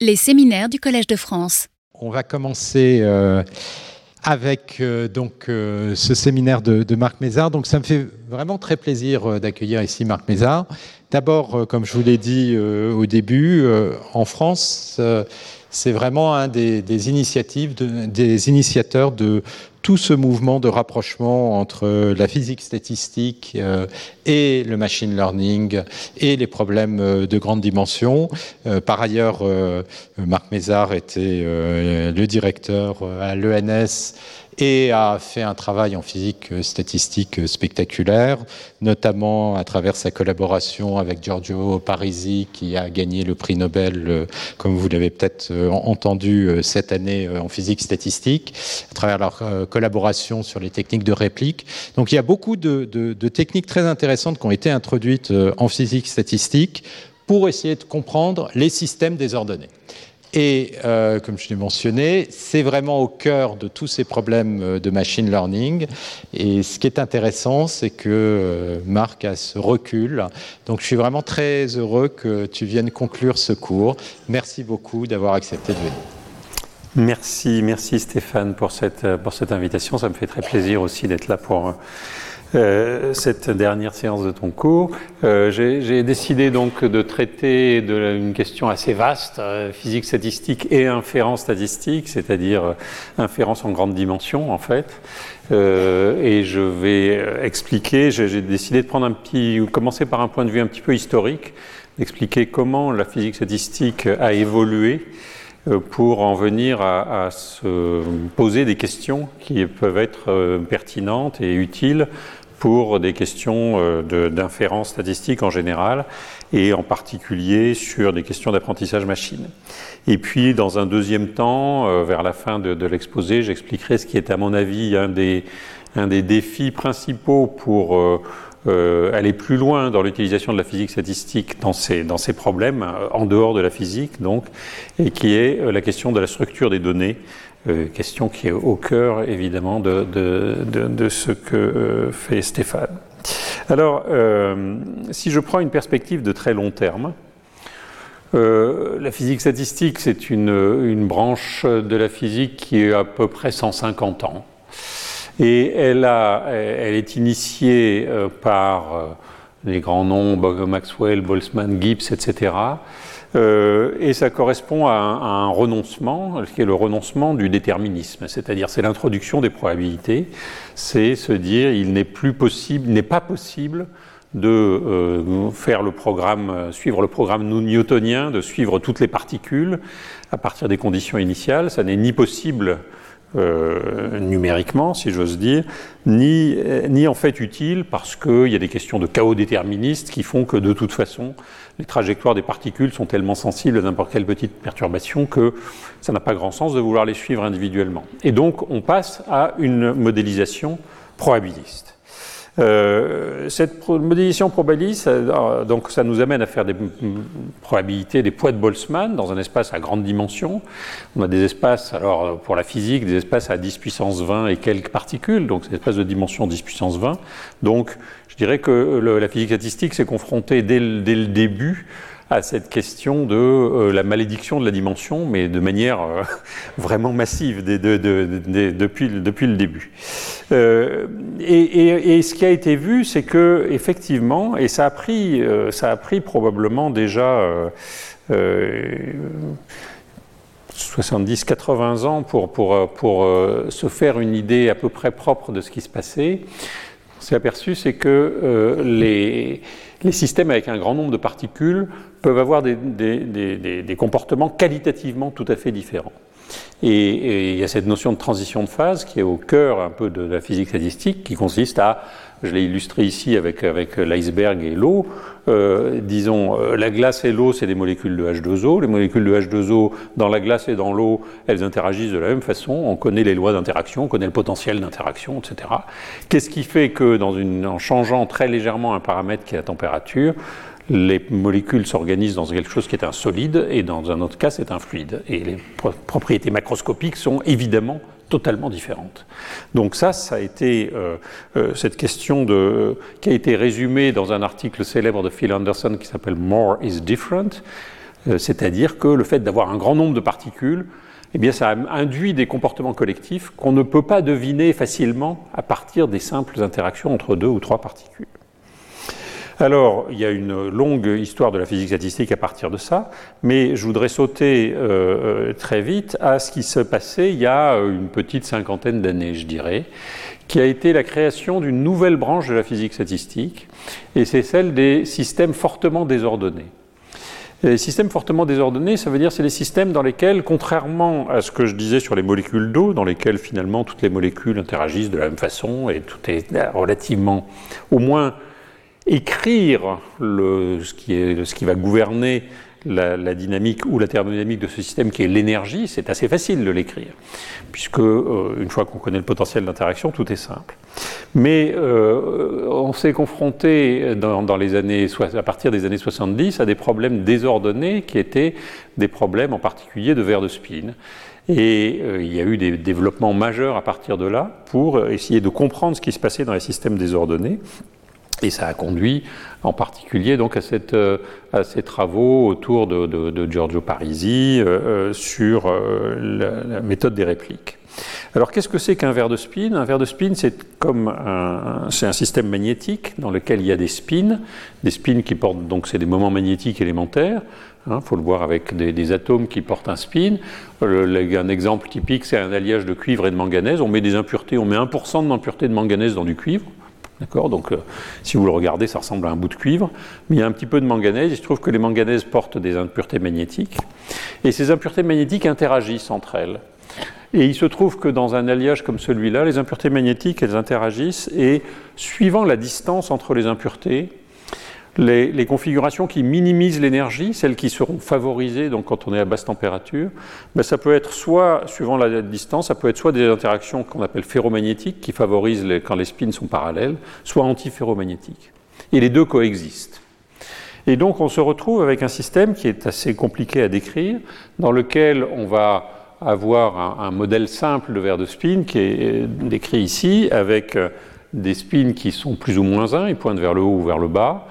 Les séminaires du Collège de France. On va commencer euh, avec euh, donc euh, ce séminaire de, de, Marc Mézard. Donc ça me fait vraiment très plaisir d'accueillir ici Marc Mézard. D'abord, comme je vous l'ai dit au début, en France, c'est vraiment un des, initiatives, de, des initiateurs de tout ce mouvement de rapprochement entre la physique statistique euh, et le machine learning et les problèmes euh, de grande dimension. Euh, par ailleurs, Marc Mézard était le directeur à l'ENS et a fait un travail en physique statistique spectaculaire, notamment à travers sa collaboration avec Giorgio Parisi, qui a gagné le prix Nobel, euh, comme vous l'avez peut-être euh, entendu euh, cette année en physique statistique, à travers leur collaboration sur les techniques de réplique. Donc il y a beaucoup de techniques très intéressantes qui ont été introduites en physique statistique pour essayer de comprendre les systèmes désordonnés. Et euh, comme je l'ai mentionné, c'est vraiment au cœur de tous ces problèmes euh, de machine learning. Et ce qui est intéressant, c'est que euh, Marc a ce recul. Donc je suis vraiment très heureux que tu viennes conclure ce cours. Merci beaucoup d'avoir accepté de venir. Merci, merci Stéphane pour cette, pour cette invitation. Ça me fait très plaisir aussi d'être là pour euh, cette dernière séance de ton cours. Euh, J'ai décidé donc de traiter de une question assez vaste, euh, physique statistique et inférence statistique, c'est-à-dire euh, inférence en grande dimension en fait. Euh, et je vais expliquer, j'ai décidé de prendre un petit, commencer par un point de vue un petit peu historique, d'expliquer comment la physique statistique a évolué pour en venir à, à, se poser des questions qui peuvent être pertinentes et utiles pour des questions euh, d'inférence statistique en général et en particulier sur des questions d'apprentissage machine. Et puis, dans un deuxième temps, euh, vers la fin de, l'exposé, j'expliquerai ce qui est à mon avis un des, un des défis principaux pour euh, aller plus loin dans l'utilisation de la physique statistique dans ces, dans ces problèmes, en dehors de la physique donc, et qui est la question de la structure des données question qui est au cœur évidemment de, ce que euh, fait Stéphane. Alors, euh, si je prends une perspective de très long terme, euh, la physique statistique, c'est une, branche de la physique qui a à peu près 150 ans. Et elle, a, elle est initiée euh, par les grands noms, Maxwell, Boltzmann, Gibbs, etc. Euh, et ça correspond à un, à un, renoncement, qui est le renoncement du déterminisme, c'est-à-dire c'est l'introduction des probabilités, c'est se dire il n'est plus possible, n'est pas possible de euh, faire le programme, suivre le programme newtonien, de suivre toutes les particules à partir des conditions initiales, ça n'est ni possible euh, numériquement, si j'ose dire, ni, ni en fait utile parce qu'il y a des questions de chaos déterministe qui font que de toute façon, les trajectoires des particules sont tellement sensibles à n'importe quelle petite perturbation que ça n'a pas grand sens de vouloir les suivre individuellement. Et donc, on passe à une modélisation probabiliste. Euh, cette modélisation probabiliste, euh, donc ça nous amène à faire des probabilités, des poids de Boltzmann dans un espace à grande dimension. On a des espaces, alors pour la physique, des espaces à 10 puissance 20 et quelques particules, donc c'est des espaces de dimension 10 puissance 20. Donc je dirais que la physique statistique s'est confrontée dès le début à cette question de euh, la malédiction de la dimension, mais de manière euh, vraiment massive de, de, de, depuis, le début. Euh, et, et, ce qui a été vu, c'est que effectivement, et ça a pris, ça a pris probablement déjà 70-80 ans pour, pour, pour se faire une idée à peu près propre de ce qui se passait. On s'est aperçu, c'est que les les systèmes avec un grand nombre de particules peuvent avoir des, comportements qualitativement tout à fait différents. Et, il y a cette notion de transition de phase qui est au cœur un peu de la physique statistique, qui consiste à, je l'ai illustré ici avec, avec l'iceberg et l'eau, euh, disons, euh, la glace et l'eau, c'est des molécules de H2O. Les molécules de H2O, dans la glace et dans l'eau, elles interagissent de la même façon. On connaît les lois d'interaction, on connaît le potentiel d'interaction, etc. Qu'est-ce qui fait que, en changeant très légèrement un paramètre qui est la température, les molécules s'organisent dans quelque chose qui est un solide et dans un autre cas c'est un fluide. Et les propriétés macroscopiques sont évidemment totalement différentes. Donc ça, ça a été euh, euh, cette question de, euh, qui a été résumée dans un article célèbre de Phil Anderson qui s'appelle More is Different. C'est-à-dire que le fait d'avoir un grand nombre de particules, eh bien, ça induit des comportements collectifs qu'on ne peut pas deviner facilement à partir des simples interactions entre deux ou trois particules. Alors, il y a une longue histoire de la physique statistique à partir de ça, mais je voudrais sauter euh, euh, très vite à ce qui se passait il y a une petite cinquantaine d'années, je dirais, qui a été la création d'une nouvelle branche de la physique statistique, et c'est celle des systèmes fortement désordonnés. Les systèmes fortement désordonnés, ça veut dire c'est les systèmes dans lesquels, contrairement à ce que je disais sur les molécules d'eau, dans lesquelles finalement toutes les molécules interagissent de la même façon et tout est relativement, au moins écrire ce qui va gouverner la, dynamique ou la thermodynamique de ce système qui est l'énergie, c'est assez facile de l'écrire, puisque euh, une fois qu'on connaît le potentiel d'interaction, tout est simple. Mais euh, on s'est confronté dans, les années, à partir des années 70 à des problèmes désordonnés qui étaient des problèmes en particulier de verre de spin. Et euh, il y a eu des développements majeurs à partir de là pour essayer de comprendre ce qui se passait dans les systèmes désordonnés. Et ça a conduit en particulier donc à, cette, euh, à ces travaux autour de, de, de Giorgio Parisi euh, euh sur euh, la, méthode des répliques. Alors qu'est-ce que c'est qu'un verre de spin? Un verre de spin, c'est comme un, c'est un système magnétique dans lequel il y a des spins, des spins qui portent donc c'est des moments magnétiques élémentaires. Il hein, faut le voir avec des, des, atomes qui portent un spin. Un exemple typique, c'est un alliage de cuivre et de manganèse. On met des impuretés, on met 1% d'impureté de manganèse dans du cuivre. D'accord? Donc, euh, si vous le regardez, ça ressemble à un bout de cuivre, mais il y a un petit peu de manganèse. Il se trouve que les manganèses portent des impuretés magnétiques, et ces impuretés magnétiques interagissent entre elles. Et il se trouve que dans un alliage comme celui-là, les impuretés magnétiques, elles interagissent, et suivant la distance entre les impuretés, les, configurations qui minimisent l'énergie, celles qui seront favorisées donc quand on est à basse température, ben ça peut être soit, suivant la distance, ça peut être soit des interactions qu'on appelle ferromagnétiques, qui favorisent quand les spins sont parallèles, soit antiferromagnétiques. Et les deux coexistent. Et donc on se retrouve avec un système qui est assez compliqué à décrire, dans lequel on va avoir un, un modèle simple de verre de spin qui est décrit ici, avec euh, des spins qui sont plus ou moins 1, ils pointent vers le haut ou vers le bas,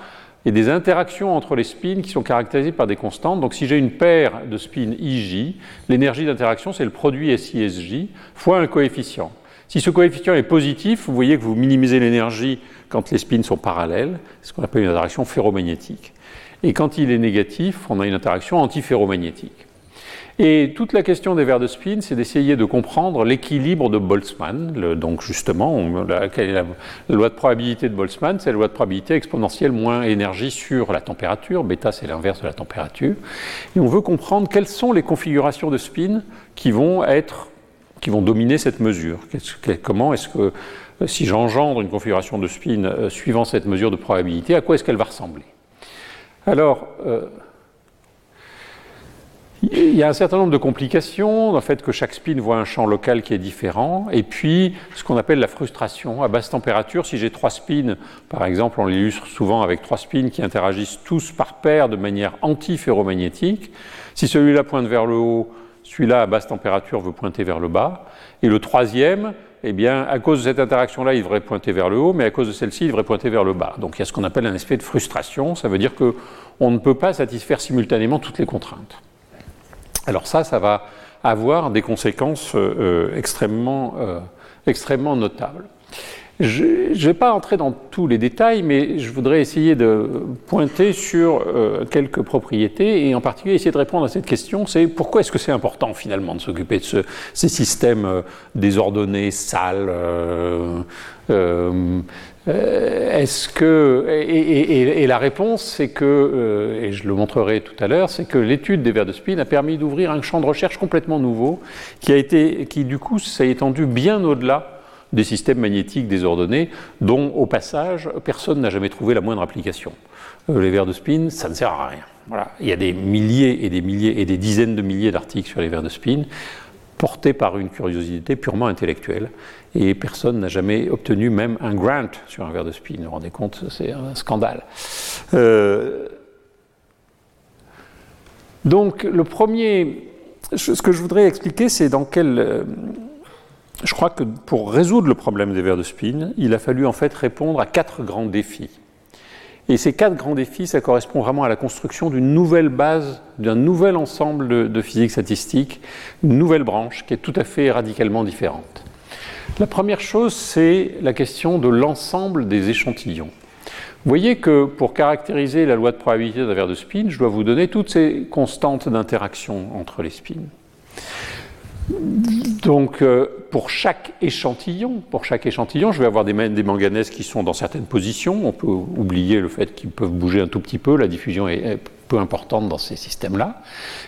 et des interactions entre les spins qui sont caractérisées par des constantes. Donc si j'ai une paire de spins IJ, l'énergie d'interaction, c'est le produit SISJ fois un coefficient. Si ce coefficient est positif, vous voyez que vous minimisez l'énergie quand les spins sont parallèles, ce qu'on appelle une interaction ferromagnétique. Et quand il est négatif, on a une interaction antiferromagnétique. Et toute la question des verres de spin, c'est d'essayer de comprendre l'équilibre de Boltzmann. donc justement, la, loi de probabilité de Boltzmann? C'est la loi de probabilité exponentielle moins énergie sur la température. Bêta, c'est l'inverse de la température. Et on veut comprendre quelles sont les configurations de spin qui vont être, qui vont dominer cette mesure. comment est-ce que si j'engendre une configuration de spin euh, suivant cette mesure de probabilité, à quoi est-ce qu'elle va ressembler? Alors, euh, il y a un certain nombre de complications, le fait que chaque spin voit un champ local qui est différent, et puis ce qu'on appelle la frustration. À basse température, si j'ai trois spins, par exemple, on l'illustre souvent avec trois spins qui interagissent tous par paire de manière anti-ferromagnétique, si celui-là pointe vers le haut, celui-là à basse température veut pointer vers le bas, et le troisième, eh bien, à cause de cette interaction-là, il devrait pointer vers le haut, mais à cause de celle-ci, il devrait pointer vers le bas. Donc il y a ce qu'on appelle un effet de frustration, ça veut dire qu'on ne peut pas satisfaire simultanément toutes les contraintes. Alors ça, ça va avoir des conséquences euh, euh, extrêmement, euh, extrêmement notables. Je ne vais pas entrer dans tous les détails, mais je voudrais essayer de pointer sur quelques propriétés et en particulier essayer de répondre à cette question, c'est pourquoi est-ce que c'est important finalement de s'occuper de ce, ces systèmes désordonnés, sales, euh, est-ce que et, la réponse, c'est que, euh, et je le montrerai tout à l'heure, c'est que l'étude des vers de spin a permis d'ouvrir un champ de recherche complètement nouveau, qui a été, qui du coup s'est étendu bien au-delà des systèmes magnétiques désordonnés, dont au passage personne n'a jamais trouvé la moindre application. Euh, les vers de spin, ça ne sert à rien. Voilà. Il y a des milliers et des milliers et des dizaines de milliers d'articles sur les vers de spin portés par une curiosité purement intellectuelle et personne n'a jamais obtenu même un grant sur un verre de spin. Vous vous rendez compte, c'est un scandale. Euh, donc le premier, ce que je voudrais expliquer, c'est dans quel... Euh, je crois que pour résoudre le problème des verres de spin, il a fallu en fait répondre à quatre grands défis. Et ces quatre grands défis, ça correspond vraiment à la construction d'une nouvelle base, d'un nouvel ensemble de, physique statistique, une nouvelle branche qui est tout à fait radicalement différente. La première chose, c'est la question de l'ensemble des échantillons. Vous voyez que pour caractériser la loi de probabilité d'un verre de spin, je dois vous donner toutes ces constantes d'interaction entre les spins. Donc, euh, pour chaque échantillon, pour chaque échantillon, je vais avoir des, des, manganèses qui sont dans certaines positions. On peut oublier le fait qu'ils peuvent bouger un tout petit peu. La diffusion est, peu importante dans ces systèmes-là.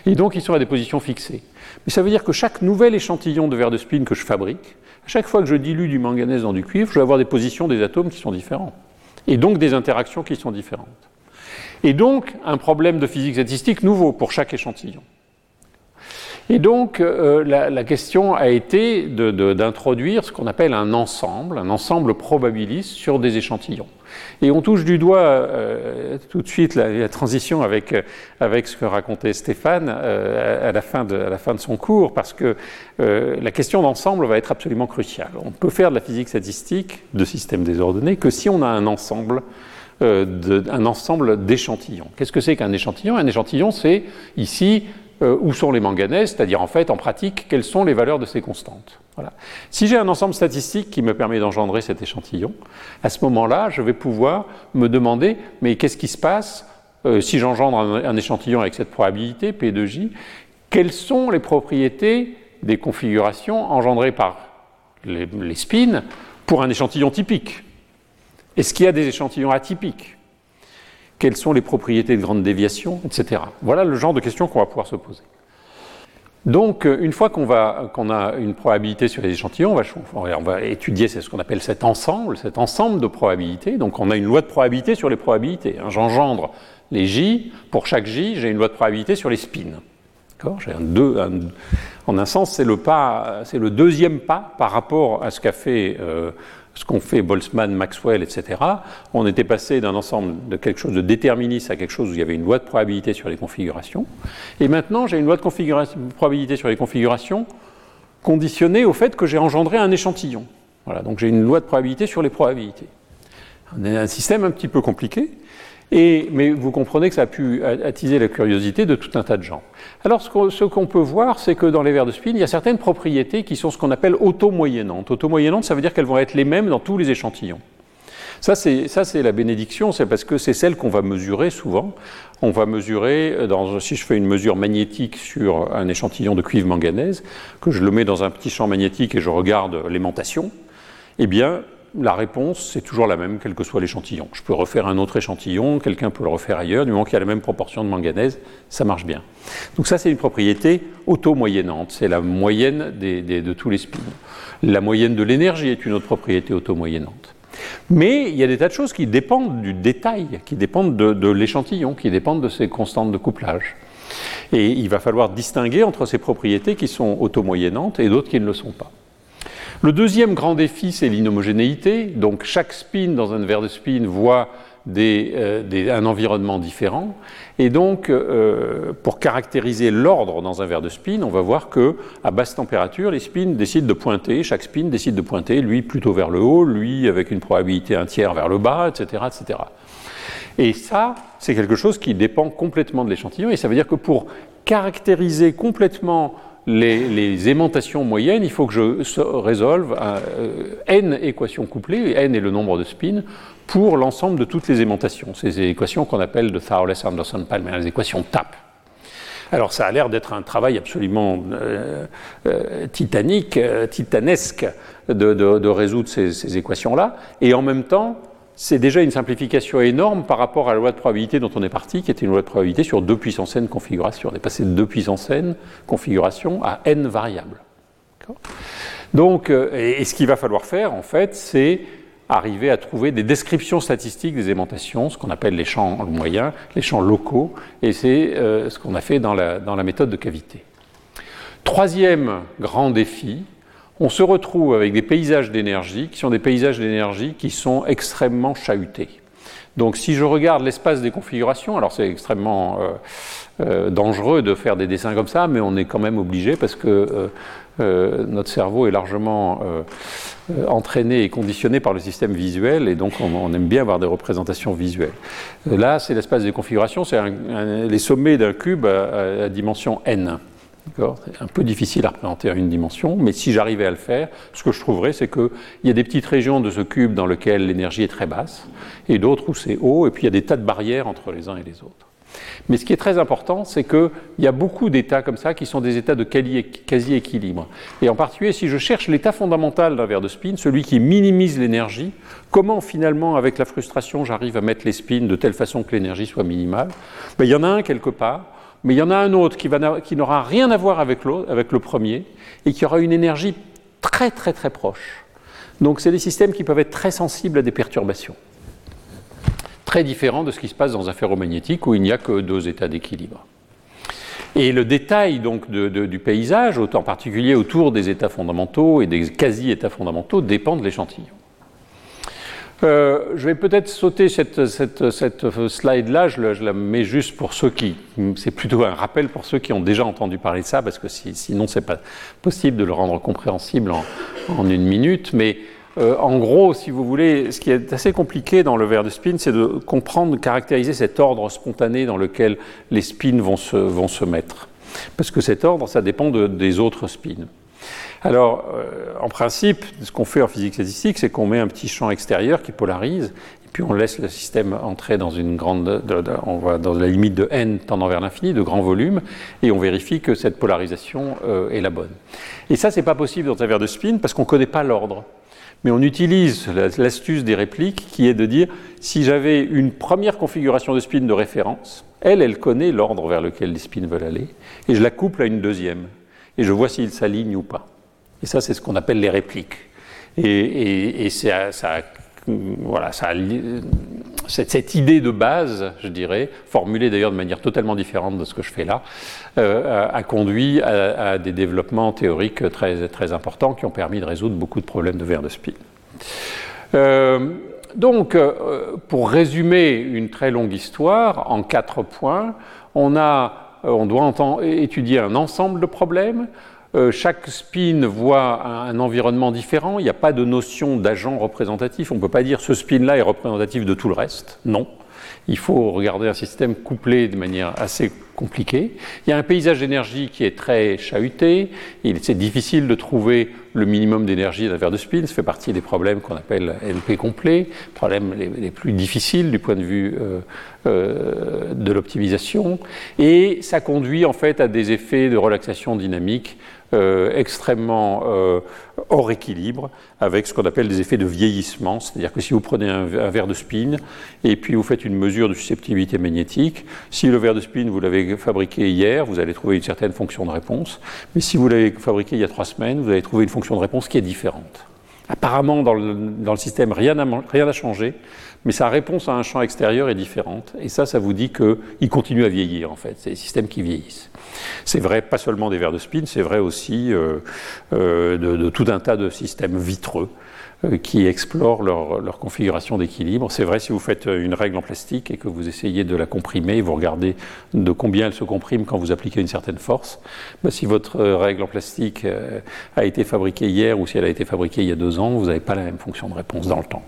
Et donc, ils sont à des positions fixées. Mais ça veut dire que chaque nouvel échantillon de verre de spin que je fabrique, à chaque fois que je dilue du manganèse dans du cuivre, je vais avoir des positions des atomes qui sont différentes. Et donc des interactions qui sont différentes. Et donc, un problème de physique statistique nouveau pour chaque échantillon. Et donc, euh, la, question a été d'introduire ce qu'on appelle un ensemble, un ensemble probabiliste sur des échantillons. Et on touche du doigt euh, tout de suite la, transition avec, avec ce que racontait Stéphane euh, à, la fin de, à la fin de son cours, parce que euh, la question d'ensemble va être absolument cruciale. On peut faire de la physique statistique de systèmes désordonnés que si on a un ensemble ensemble d'échantillons. Qu'est-ce que c'est qu'un échantillon? Un échantillon, c'est ici euh, où sont les manganèses, c'est-à-dire en fait, en pratique, quelles sont les valeurs de ces constantes. Voilà. Si j'ai un ensemble statistique qui me permet d'engendrer cet échantillon, à ce moment-là, je vais pouvoir me demander, mais qu'est-ce qui se passe euh, si j'engendre un, échantillon avec cette probabilité, P de J Quelles sont les propriétés des configurations engendrées par les, les spins pour un échantillon typique? Est-ce qu'il y a des échantillons atypiques? Quelles sont les propriétés de grande déviation, etc. Voilà le genre de questions qu'on va pouvoir se poser. Donc, euh, une fois qu'on qu a une probabilité sur les échantillons, on va, étudier ce qu'on appelle cet ensemble, cet ensemble de probabilités. Donc, on a une loi de probabilité sur les probabilités. Hein. J'engendre les J. Pour chaque J, j'ai une loi de probabilité sur les spins. Un en un sens, c'est le pas, c'est le deuxième pas par rapport à ce qu'a fait euh, ce qu'ont fait Boltzmann, Maxwell, etc., on était passé d'un ensemble de quelque chose de déterministe à quelque chose où il y avait une loi de probabilité sur les configurations. Et maintenant, j'ai une loi de probabilité sur les configurations conditionnée au fait que j'ai engendré un échantillon. Voilà, donc j'ai une loi de probabilité sur les probabilités. On a un système un petit peu compliqué, et, mais vous comprenez que ça a pu attiser la curiosité de tout un tas de gens. Alors, ce qu'on peut voir, c'est que dans les verres de spin, il y a certaines propriétés qui sont ce qu'on appelle auto-moyennantes. Auto-moyennantes, ça veut dire qu'elles vont être les mêmes dans tous les échantillons. Ça, c'est la bénédiction, c'est parce que c'est celle qu'on va mesurer souvent. On va mesurer, dans, si je fais une mesure magnétique sur un échantillon de cuivre manganèse, que je le mets dans un petit champ magnétique et je regarde l'aimantation, eh bien, la réponse, c'est toujours la même, quel que soit l'échantillon. Je peux refaire un autre échantillon, quelqu'un peut le refaire ailleurs, du moment qu'il y a la même proportion de manganèse, ça marche bien. Donc ça, c'est une propriété auto-moyennante, c'est la moyenne de tous les spins. La moyenne de l'énergie est une autre propriété auto-moyennante. Mais il y a des tas de choses qui dépendent du détail, qui dépendent de, de l'échantillon, qui dépendent de ces constantes de couplage. Et il va falloir distinguer entre ces propriétés qui sont auto-moyennantes et d'autres qui ne le sont pas. Le deuxième grand défi, c'est l'inhomogénéité. Donc chaque spin dans un verre de spin voit des, euh, un environnement différent. Et donc, euh, pour caractériser l'ordre dans un verre de spin, on va voir que à basse température, les spins décident de pointer. Chaque spin décide de pointer, lui plutôt vers le haut, lui avec une probabilité un tiers vers le bas, etc., etc. Et ça, c'est quelque chose qui dépend complètement de l'échantillon. Et ça veut dire que pour caractériser complètement les, aimantations moyennes, il faut que je résolve euh, n équations couplées, n est le nombre de spins, pour l'ensemble de toutes les aimantations. Ces équations qu'on appelle de Thouless-Anderson-Palmer, les équations TAP. Alors ça a l'air d'être un travail absolument euh, euh, titanique, titanesque de, résoudre ces, ces équations-là, et en même temps, c'est déjà une simplification énorme par rapport à la loi de probabilité dont on est parti, qui était une loi de probabilité sur 2 puissance n configurations. On est passé de 2 puissance n configurations à n variables. Donc, euh, et, et, ce qu'il va falloir faire, en fait, c'est arriver à trouver des descriptions statistiques des aimantations, ce qu'on appelle les champs moyens, les champs locaux, et c'est euh, ce qu'on a fait dans la, dans la méthode de cavité. Troisième grand défi, on se retrouve avec des paysages d'énergie qui sont des paysages d'énergie qui sont extrêmement chahutés. Donc si je regarde l'espace des configurations, alors c'est extrêmement dangereux de faire des dessins comme ça, mais on est quand même obligé parce que notre cerveau est largement entraîné et conditionné par le système visuel, et donc on, aime bien avoir des représentations visuelles. Là, c'est l'espace des configurations, c'est les sommets d'un cube à, à dimension n. C'est un peu difficile à représenter à une dimension, mais si j'arrivais à le faire, ce que je trouverais, c'est qu'il y a des petites régions de ce cube dans lesquelles l'énergie est très basse, et d'autres où c'est haut, et puis il y a des tas de barrières entre les uns et les autres. Mais ce qui est très important, c'est qu'il y a beaucoup d'états comme ça qui sont des états de quasi-équilibre. Et en particulier, si je cherche l'état fondamental d'un verre de spin, celui qui minimise l'énergie, comment finalement, avec la frustration, j'arrive à mettre les spins de telle façon que l'énergie soit minimale? Ben, Il y en a un quelque part mais il y en a un autre qui, n'aura rien à voir avec, le premier et qui aura une énergie très très très proche. Donc c'est des systèmes qui peuvent être très sensibles à des perturbations. Très différents de ce qui se passe dans un ferromagnétique où il n'y a que deux états d'équilibre. Et le détail donc du paysage, en particulier autour des états fondamentaux et des quasi-états fondamentaux, dépend de l'échantillon. Euh, je vais peut-être sauter cette, slide-là, je, la mets juste pour ceux qui. C'est plutôt un rappel pour ceux qui ont déjà entendu parler de ça, parce que si, sinon, c'est pas possible de le rendre compréhensible en, une minute. Mais euh, en gros, si vous voulez, ce qui est assez compliqué dans le verre de spin, c'est de comprendre, caractériser cet ordre spontané dans lequel les spins vont se mettre. Parce que cet ordre, ça dépend des autres spins. Alors, euh, en principe, ce qu'on fait en physique statistique, c'est qu'on met un petit champ extérieur qui polarise, et puis on laisse le système entrer dans une grande, on va dans la limite de n tendant vers l'infini, de grand volume, et on vérifie que cette polarisation euh, est la bonne. Et ça, c'est pas possible dans un verre de spin parce qu'on connaît pas l'ordre. Mais on utilise l'astuce des répliques qui est de dire si j'avais une première configuration de spin de référence, elle, elle connaît l'ordre vers lequel les spins veulent aller, et je la couple à une deuxième, et je vois s'ils s'alignent ou pas. Et ça, c'est ce qu'on appelle les répliques. Et, ça, cette, idée de base, je dirais, formulée d'ailleurs de manière totalement différente de ce que je fais là, euh, a, conduit à, des développements théoriques très, très importants qui ont permis de résoudre beaucoup de problèmes de verre de spin. Euh, donc, euh, pour résumer une très longue histoire en quatre points, on, a, on doit étudier un ensemble de problèmes, euh, chaque spin voit un, environnement différent. Il n'y a pas de notion d'agent représentatif. On ne peut pas dire ce spin-là est représentatif de tout le reste. Non. Il faut regarder un système couplé de manière assez compliquée. Il y a un paysage d'énergie qui est très chahuté. C'est difficile de trouver le minimum d'énergie d'un verre de spin. Ça fait partie des problèmes qu'on appelle NP complet, problèmes les, plus difficiles du point de vue euh, euh, de l'optimisation. Et ça conduit en fait à des effets de relaxation dynamique euh, extrêmement euh, hors équilibre, avec ce qu'on appelle des effets de vieillissement. C'est-à-dire que si vous prenez un, verre de spin et puis vous faites une mesure de susceptibilité magnétique, si le verre de spin vous l'avez fabriqué hier, vous allez trouver une certaine fonction de réponse. Mais si vous l'avez fabriqué il y a trois semaines, vous allez trouver une fonction de réponse qui est différente. Apparemment, dans le, dans le système, rien n'a changé, mais sa réponse à un champ extérieur est différente. Et ça, ça vous dit qu'il continue à vieillir, en fait. C'est des systèmes qui vieillissent. C'est vrai pas seulement des verres de spin, c'est vrai aussi euh, euh, de, tout un tas de systèmes vitreux euh, qui explorent leur, configuration d'équilibre. C'est vrai si vous faites une règle en plastique et que vous essayez de la comprimer, vous regardez de combien elle se comprime quand vous appliquez une certaine force. Bah, si votre règle en plastique a été fabriquée hier ou si elle a été fabriquée il y a deux ans, vous n'avez pas la même fonction de réponse dans le temps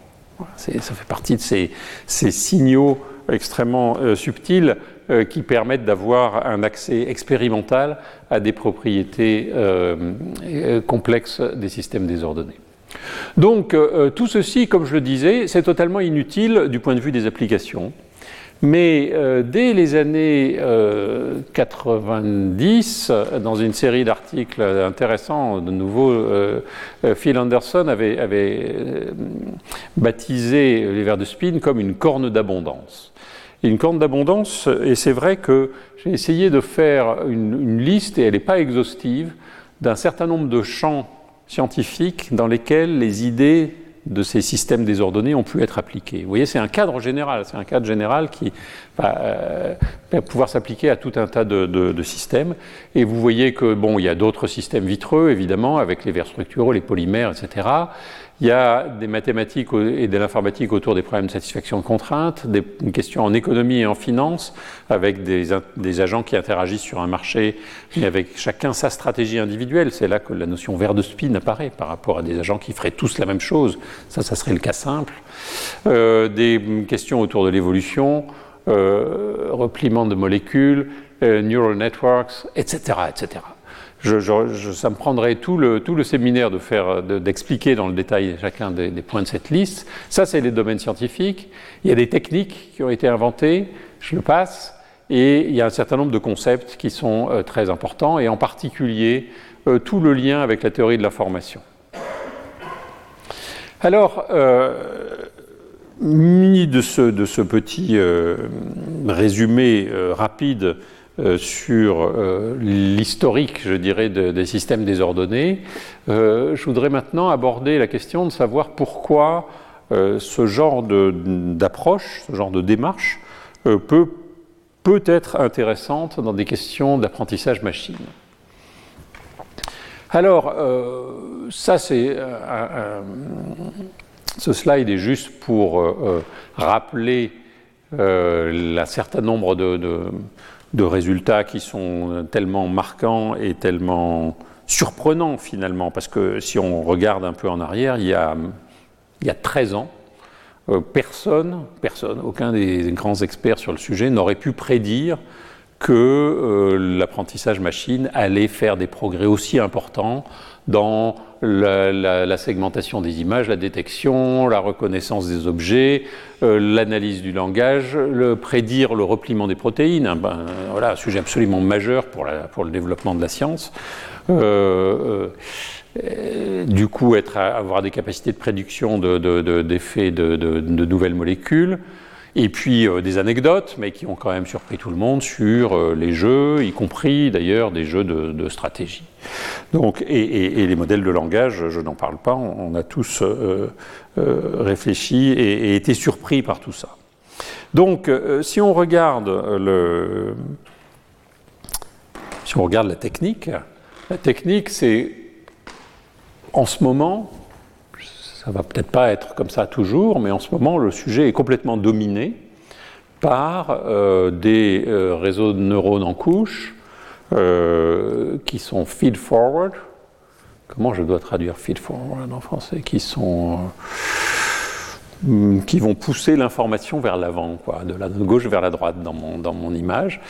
ça fait partie de ces, signaux extrêmement euh, subtils euh, qui permettent d'avoir un accès expérimental à des propriétés euh, complexes des systèmes désordonnés. Donc tout ceci, comme je le disais, c'est totalement inutile du point de vue des applications. Mais euh, dès les années 90, euh, dans une série d'articles intéressants, de nouveau, euh, Phil Anderson avait, baptisé les vers de spin comme une corne d'abondance. Une corne d'abondance, et c'est vrai que j'ai essayé de faire une liste, et elle n'est pas exhaustive, d'un certain nombre de champs scientifiques dans lesquels les idées de ces systèmes désordonnés ont pu être appliqués. Vous voyez, c'est un cadre général, c'est un cadre général qui, bah, euh, pouvoir s'appliquer à tout un tas de, systèmes. Et vous voyez que bon, il y a d'autres systèmes vitreux, évidemment, avec les verres structuraux, les polymères, etc. Il y a des mathématiques et de l'informatique autour des problèmes de satisfaction de contraintes, des questions en économie et en finance, avec des, agents qui interagissent sur un marché, mais avec chacun sa stratégie individuelle. C'est là que la notion verre de spin apparaît par rapport à des agents qui feraient tous la même chose. Ça, ça serait le cas simple. Euh, des questions autour de l'évolution, euh, repliement de molécules, euh, neural networks, etc., etc ça me prendrait tout le, tout le séminaire de faire, d'expliquer dans le détail chacun des, points de cette liste. Ça, c'est les domaines scientifiques. Il y a des techniques qui ont été inventées, je le passe, et il y a un certain nombre de concepts qui sont euh, très importants, et en particulier euh, tout le lien avec la théorie de l'information. Alors, euh, de ce, de ce petit résumé rapide euh, sur euh, l'historique, je dirais, des systèmes désordonnés, euh, je voudrais maintenant aborder la question de savoir pourquoi ce genre d'approche, ce genre de démarche peut, peut être intéressante dans des questions d'apprentissage machine. Alors, ça c'est ce slide est juste pour rappeler un certain nombre de, de résultats qui sont tellement marquants et tellement surprenants finalement, parce que si on regarde un peu en arrière, il y a, il y a 13 ans, euh, personne, personne, aucun des grands experts sur le sujet n'aurait pu prédire que euh, l'apprentissage machine allait faire des progrès aussi importants dans la, segmentation des images, la détection, la reconnaissance des objets, euh, l'analyse du langage, le prédire le repliement des protéines, un, ben, voilà, un sujet absolument majeur pour, pour, le développement de la science. Euh, euh, du coup, être, avoir des capacités de prédiction d'effets de, de, nouvelles molécules. Et puis euh, des anecdotes, mais qui ont quand même surpris tout le monde sur euh, les jeux, y compris d'ailleurs des jeux de, stratégie. Donc, et, les modèles de langage, je n'en parle pas, on, a tous euh, réfléchi et, été surpris par tout ça. Donc, si on regarde le, si on regarde la technique, la technique, c'est en ce moment, ça va peut-être pas être comme ça toujours, mais en ce moment, le sujet est complètement dominé par euh, des euh, réseaux de neurones en couche euh, qui sont feed-forward. Comment je dois traduire feed-forward en français? Qui sont qui vont pousser l'information vers l'avant, quoi, de la gauche vers la droite dans mon, dans mon image.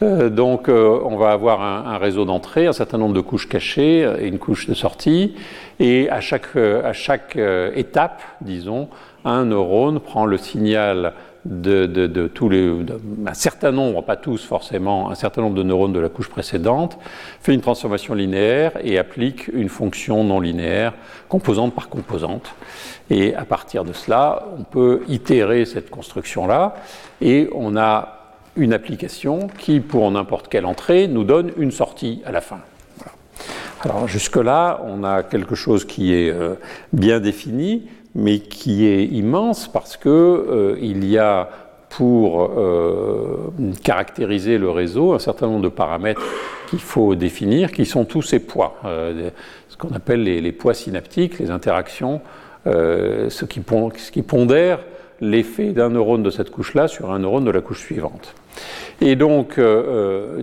donc, on va avoir un, un réseau d'entrée, un certain nombre de couches cachées et une couche de sortie. Et à chaque, à chaque euh, étape, disons, un neurone prend le signal de, de, tous les, un certain nombre, pas tous forcément, un certain nombre de neurones de la couche précédente, fait une transformation linéaire et applique une fonction non linéaire, composante par composante. Et à partir de cela, on peut itérer cette construction-là et on a une application qui, pour n'importe quelle entrée, nous donne une sortie à la fin. Alors jusque-là, on a quelque chose qui est euh, bien défini, mais qui est immense parce que euh, il y a pour euh, caractériser le réseau un certain nombre de paramètres qu'il faut définir, qui sont tous ces poids, ce qu'on appelle les, poids synaptiques, les interactions, ce, qui pondère l'effet d'un neurone de cette couche-là sur un neurone de la couche suivante. Et donc,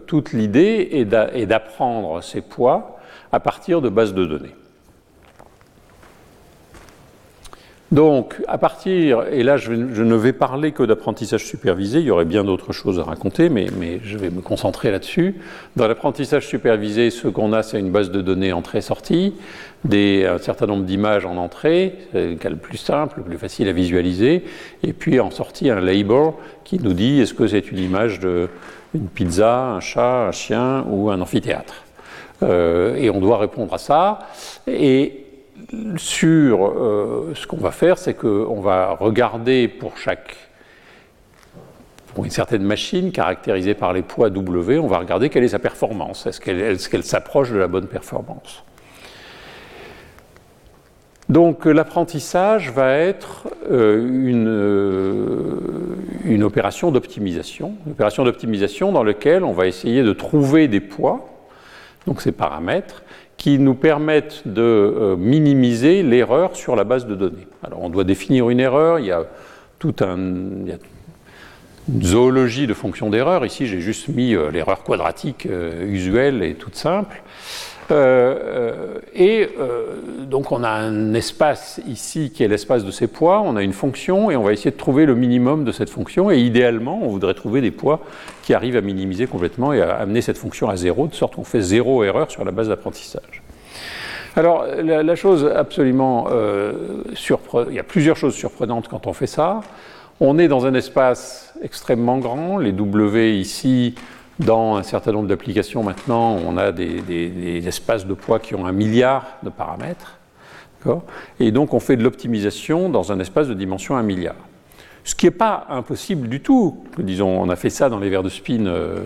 toute l'idée est d'apprendre ces poids à partir de bases de données. Donc, à partir, et là je, ne vais parler que d'apprentissage supervisé, il y aurait bien d'autres choses à raconter, mais, je vais me concentrer là-dessus. Dans l'apprentissage supervisé, ce qu'on a, c'est une base de données entrée-sortie, un certain nombre d'images en entrée, c'est le cas le plus simple, le plus facile à visualiser, et puis en sortie, un label qui nous dit est-ce que c'est une image d'une pizza, un chat, un chien ou un amphithéâtre? Euh, et on doit répondre à ça. Sur euh, ce qu'on va faire, c'est qu'on va regarder pour chaque pour une certaine machine caractérisée par les poids W, on va regarder quelle est sa performance. Est-ce qu'elle s'approche de la bonne performance? Donc l'apprentissage va être une, une opération d'optimisation, une opération d'optimisation dans laquelle on va essayer de trouver des poids, donc ces paramètres, qui nous permettent de minimiser l'erreur sur la base de données. Alors on doit définir une erreur, il y a tout un, il y a une zoologie de fonctions d'erreur. Ici, j'ai juste mis euh, l'erreur quadratique euh, usuelle et toute simple. Euh, et donc on a un espace ici qui est l'espace de ces poids, on a une fonction et on va essayer de trouver le minimum de cette fonction et idéalement on voudrait trouver des poids qui arrivent à minimiser complètement et à amener cette fonction à zéro de sorte qu'on fait zéro erreur sur la base d'apprentissage. Alors la, chose absolument surprenante, il y a plusieurs choses surprenantes quand on fait ça. On est dans un espace extrêmement grand. Les W ici, dans un certain nombre d'applications maintenant, on a des, espaces de poids qui ont un milliard de paramètres. Et donc on fait de l'optimisation dans un espace de dimension 1 milliard. Ce qui n'est pas impossible du tout. Disons, on a fait ça dans les verres de spin euh,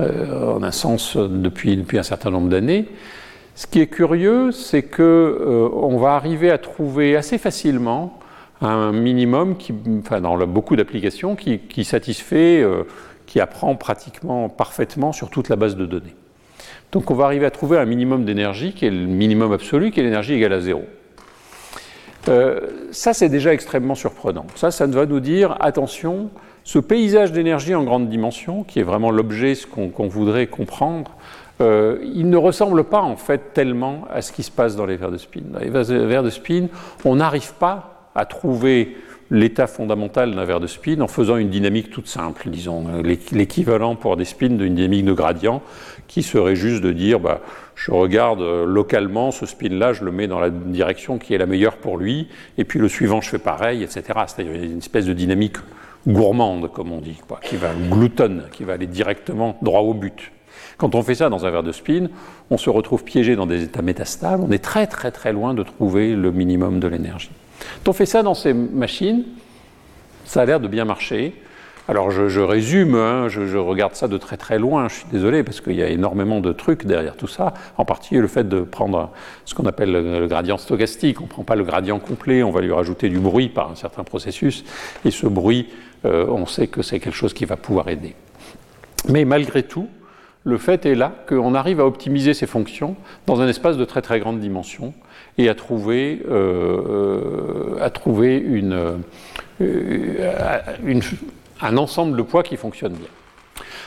euh, en un sens depuis, depuis un certain nombre d'années. Ce qui est curieux, c'est qu'on euh, va arriver à trouver assez facilement un minimum, qui, enfin dans beaucoup d'applications, qui, satisfait, qui apprend pratiquement parfaitement sur toute la base de données. Donc on va arriver à trouver un minimum d'énergie qui est le minimum absolu, qui est l'énergie égale à zéro. Euh, ça, c'est déjà extrêmement surprenant. Ça, ça va nous dire, attention, ce paysage d'énergie en grande dimension, qui est vraiment l'objet, ce qu'on voudrait comprendre, euh, il ne ressemble pas en fait tellement à ce qui se passe dans les verres de spin. Dans les verres de spin, on n'arrive pas à trouver l'état fondamental d'un verre de spin en faisant une dynamique toute simple, disons, l'équivalent pour des spins d'une dynamique de gradient, qui serait juste de dire, bah, je regarde euh, localement ce spin-là, je le mets dans la direction qui est la meilleure pour lui, et puis le suivant, je fais pareil, etc. C'est-à-dire une espèce de dynamique gourmande, comme on dit, quoi, qui va gloutonne, qui va aller directement droit au but. Quand on fait ça dans un verre de spin, on se retrouve piégé dans des états métastables, on est très très très loin de trouver le minimum de l'énergie. Quand on fait ça dans ces machines, ça a l'air de bien marcher. Alors je, résume, hein, je, regarde ça de très très loin, je suis désolé parce qu'il y a énormément de trucs derrière tout ça, en particulier le fait de prendre ce qu'on appelle le, gradient stochastique, on ne prend pas le gradient complet, on va lui rajouter du bruit par un certain processus, et ce bruit, euh, on sait que c'est quelque chose qui va pouvoir aider. Mais malgré tout, le fait est là qu'on arrive à optimiser ces fonctions dans un espace de très très grande dimension, et à trouver, euh, euh, à trouver une, euh, un ensemble de poids qui fonctionne bien.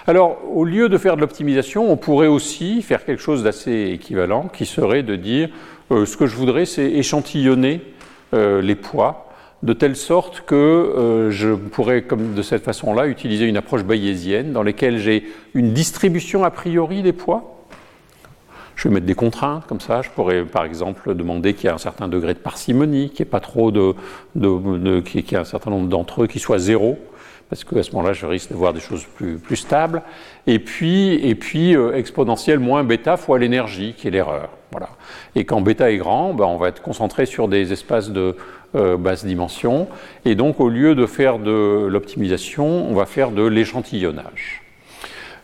Alors, au lieu de faire de l'optimisation, on pourrait aussi faire quelque chose d'assez équivalent, qui serait de dire, ce que je voudrais, c'est échantillonner les poids, de telle sorte que je pourrais, comme de cette façon-là, utiliser une approche bayésienne dans laquelle j'ai une distribution a priori des poids, je vais mettre des contraintes comme ça. Je pourrais, par exemple, demander qu'il y ait un certain degré de parcimonie, qu'il n'y ait pas trop de, qu'il y ait un certain nombre d'entre eux qui soient zéro, parce qu'à ce moment-là, je risque de voir des choses plus, plus stables. Et puis, et puis euh, exponentielle moins bêta fois l'énergie, qui est l'erreur. Voilà. Et quand bêta est grand, ben, on va être concentré sur des espaces de euh, basse dimension. Et donc, au lieu de faire de l'optimisation, on va faire de l'échantillonnage.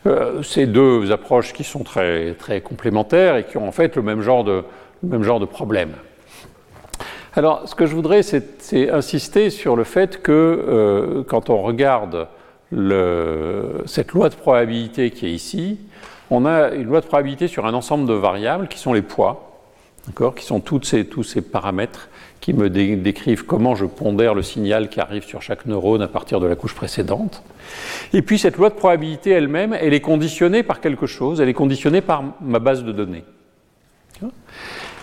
Euh, ces deux approches qui sont très, très complémentaires et qui ont en fait le même genre de, même genre de problème. Alors, ce que je voudrais, c'est insister sur le fait que euh, quand on regarde cette loi de probabilité qui est ici, on a une loi de probabilité sur un ensemble de variables qui sont les poids, qui sont ces, tous ces paramètres qui me décrivent comment je pondère le signal qui arrive sur chaque neurone à partir de la couche précédente. Et puis cette loi de probabilité elle-même, elle est conditionnée par quelque chose, elle est conditionnée par ma base de données.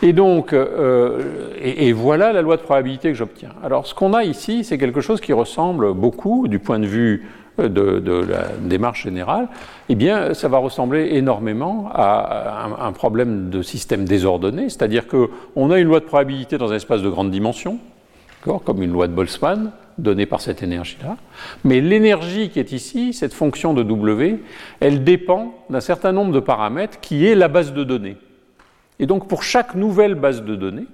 Et donc, euh, et, voilà la loi de probabilité que j'obtiens. Alors ce qu'on a ici, c'est quelque chose qui ressemble beaucoup, du point de vue de, la démarche générale, eh bien, ça va ressembler énormément à un, problème de système désordonné, c'est-à-dire qu'on a une loi de probabilité dans un espace de grande dimension, comme une loi de Boltzmann, donnée par cette énergie-là, mais l'énergie qui est ici, cette fonction de W, elle dépend d'un certain nombre de paramètres qui est la base de données. Et donc, pour chaque nouvelle base de données,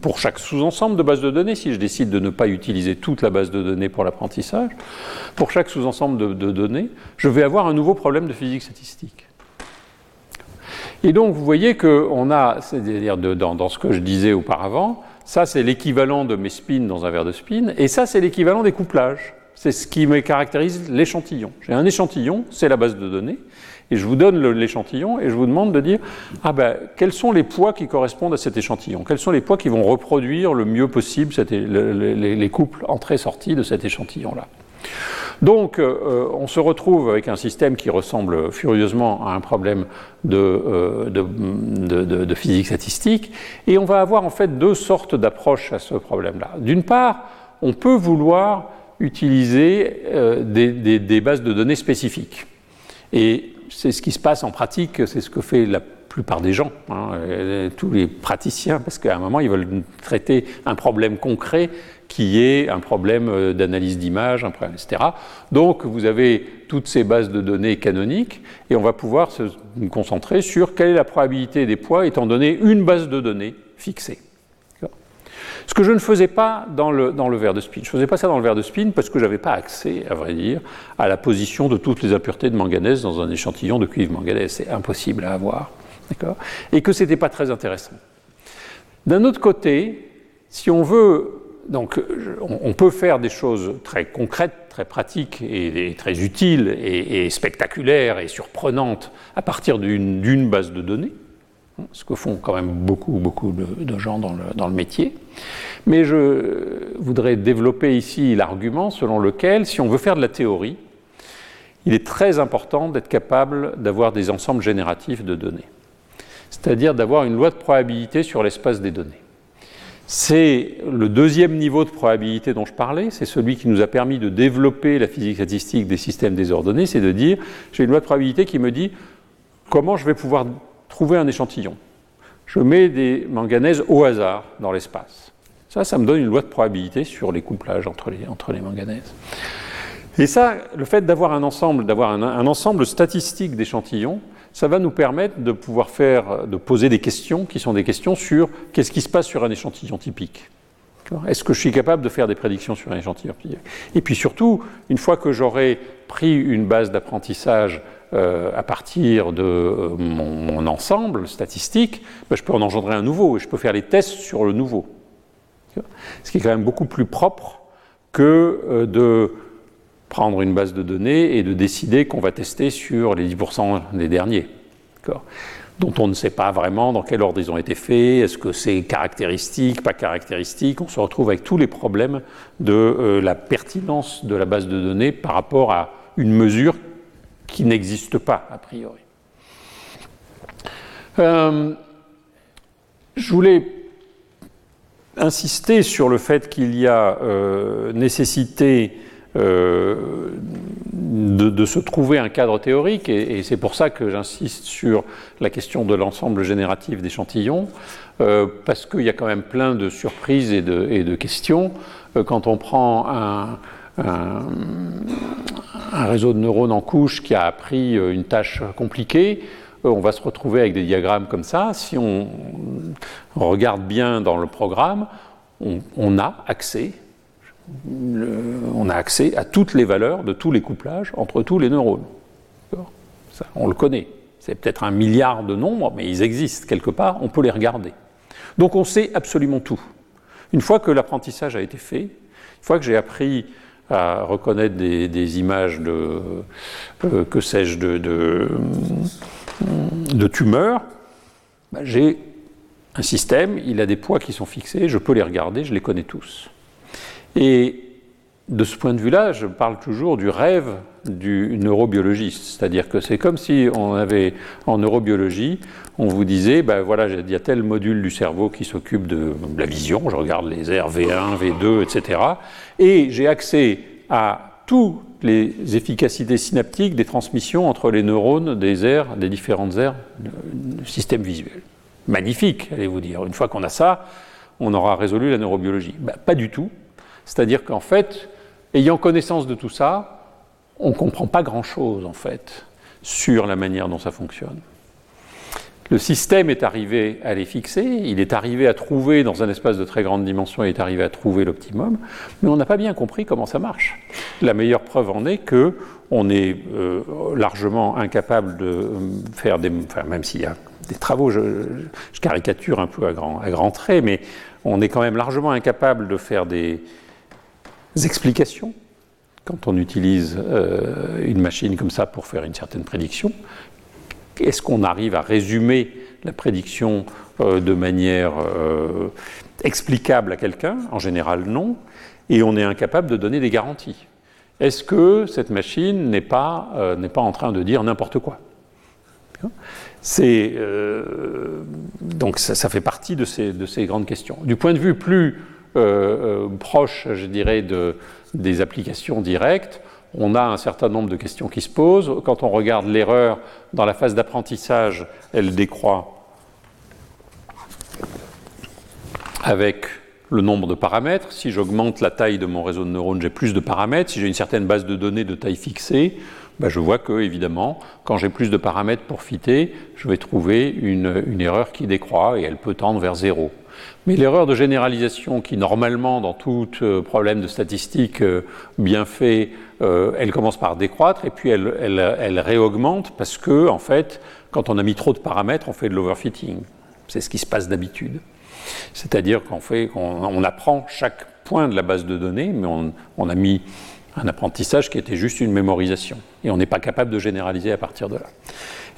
pour chaque sous-ensemble de base de données, si je décide de ne pas utiliser toute la base de données pour l'apprentissage, pour chaque sous-ensemble de, données, je vais avoir un nouveau problème de physique statistique. Et donc, vous voyez qu'on a, c'est-à-dire dans, ce que je disais auparavant, ça c'est l'équivalent de mes spins dans un verre de spin, et ça c'est l'équivalent des couplages. C'est ce qui me caractérise l'échantillon. J'ai un échantillon, c'est la base de données, et je vous donne l'échantillon et je vous demande de dire ah ben, quels sont les poids qui correspondent à cet échantillon? Quels sont les poids qui vont reproduire le mieux possible les, les, couples entrées-sorties de cet échantillon-là? Donc, euh, on se retrouve avec un système qui ressemble furieusement à un problème de, euh, de, physique statistique, et on va avoir en fait deux sortes d'approches à ce problème-là. D'une part, on peut vouloir utiliser euh, des, des, des, bases de données spécifiques. Et c'est ce qui se passe en pratique, c'est ce que fait la plupart des gens, hein, tous les praticiens, parce qu'à un moment, ils veulent traiter un problème concret qui est un problème euh, d'analyse d'image, etc. Donc, vous avez toutes ces bases de données canoniques, et on va pouvoir se concentrer sur quelle est la probabilité des poids étant donné une base de données fixée. Ce que je ne faisais pas dans le, verre de spin. Je ne faisais pas ça dans le verre de spin parce que je n'avais pas accès, à vrai dire, à la position de toutes les impuretés de manganèse dans un échantillon de cuivre manganèse. C'est impossible à avoir. Et que ce n'était pas très intéressant. D'un autre côté, si on veut. Donc, on peut faire des choses très concrètes, très pratiques et, très utiles et, spectaculaires et surprenantes à partir d'une base de données ce que font quand même beaucoup, beaucoup de, gens dans le, dans le, métier. Mais je voudrais développer ici l'argument selon lequel, si on veut faire de la théorie, il est très important d'être capable d'avoir des ensembles génératifs de données, c'est-à-dire d'avoir une loi de probabilité sur l'espace des données. C'est le deuxième niveau de probabilité dont je parlais, c'est celui qui nous a permis de développer la physique statistique des systèmes désordonnés, c'est de dire j'ai une loi de probabilité qui me dit comment je vais pouvoir trouver un échantillon. Je mets des manganèses au hasard dans l'espace. Ça, ça me donne une loi de probabilité sur les couplages entre les, entre les manganèses. Et ça, le fait d'avoir un ensemble, d'avoir un, ensemble statistique d'échantillons, ça va nous permettre de pouvoir faire, de poser des questions qui sont des questions sur qu'est-ce qui se passe sur un échantillon typique. Est-ce que je suis capable de faire des prédictions sur un échantillon typique? Et puis surtout, une fois que j'aurai pris une base d'apprentissage euh, à partir de euh, mon, ensemble statistique, ben, je peux en engendrer un nouveau et je peux faire les tests sur le nouveau. Ce qui est quand même beaucoup plus propre que euh, de prendre une base de données et de décider qu'on va tester sur les 10% des derniers, dont on ne sait pas vraiment dans quel ordre ils ont été faits, est-ce que c'est caractéristique, pas caractéristique? On se retrouve avec tous les problèmes de la pertinence de la base de données par rapport à une mesure qui n'existe pas a priori. Euh, je voulais insister sur le fait qu'il y a euh, nécessité euh, de, se trouver un cadre théorique, et, c'est pour ça que j'insiste sur la question de l'ensemble génératif d'échantillons, parce qu'il y a quand même plein de surprises et de, et de questions. quand on prend un, un, réseau de neurones en couche qui a appris euh, une tâche compliquée, euh, on va se retrouver avec des diagrammes comme ça. Si on regarde bien dans le programme, on, a accès, on a accès à toutes les valeurs de tous les couplages entre tous les neurones. On le connaît. C'est peut-être un milliard de nombres, mais ils existent quelque part, on peut les regarder. Donc on sait absolument tout. Une fois que l'apprentissage a été fait, une fois que j'ai appris à reconnaître des, images de, euh, que sais-je, de, de, tumeurs, bah, j'ai un système, il a des poids qui sont fixés, je peux les regarder, je les connais tous. De ce point de vue-là, je parle toujours du rêve du neurobiologiste, c'est-à-dire que c'est comme si on avait en neurobiologie, on vous disait, ben voilà, il y a tel module du cerveau qui s'occupe de, la vision, je regarde les airs V1, V2, etc. Et j'ai accès à toutes les efficacités synaptiques des transmissions entre les neurones des aires, des différentes aires du système visuel. Magnifique, allez-vous dire. Une fois qu'on a ça, on aura résolu la neurobiologie. Ben, pas du tout. C'est-à-dire qu'en fait, ayant connaissance de tout ça, on ne comprend pas grand-chose, en fait, sur la manière dont ça fonctionne. Le système est arrivé à les fixer, il est arrivé à trouver, dans un espace de très grande dimension, il est arrivé à trouver l'optimum, mais on n'a pas bien compris comment ça marche. La meilleure preuve en est que on est euh, largement incapable de euh, faire des, enfin, même s'il y a des travaux, je, caricature un peu à grands grand traits, mais on est quand même largement incapable de faire des explications quand on utilise euh, une machine comme ça pour faire une certaine prédiction. Est-ce qu'on arrive à résumer la prédiction euh, de manière euh, explicable à quelqu'un? En général, non. Et on est incapable de donner des garanties. Est-ce que cette machine n'est pas, en train de dire n'importe quoi? C'est, donc ça, ça, fait partie de ces, grandes questions. Du point de vue plus proche, je dirais, de, des applications directes, on a un certain nombre de questions qui se posent. Quand on regarde l'erreur dans la phase d'apprentissage, elle décroît avec le nombre de paramètres. Si j'augmente la taille de mon réseau de neurones, j'ai plus de paramètres. Si j'ai une certaine base de données de taille fixée, ben, je vois que, évidemment, quand j'ai plus de paramètres pour fitter, je vais trouver une erreur qui décroît et elle peut tendre vers zéro. Mais l'erreur de généralisation qui, normalement, dans tout euh, problème de statistique euh, bien fait, euh, elle commence par décroître et puis elle, réaugmente parce que, en fait, quand on a mis trop de paramètres, on fait de l'overfitting. C'est ce qui se passe d'habitude. C'est-à-dire qu'on fait, on apprend chaque point de la base de données, mais on a mis un apprentissage qui était juste une mémorisation. Et on n'est pas capable de généraliser à partir de là.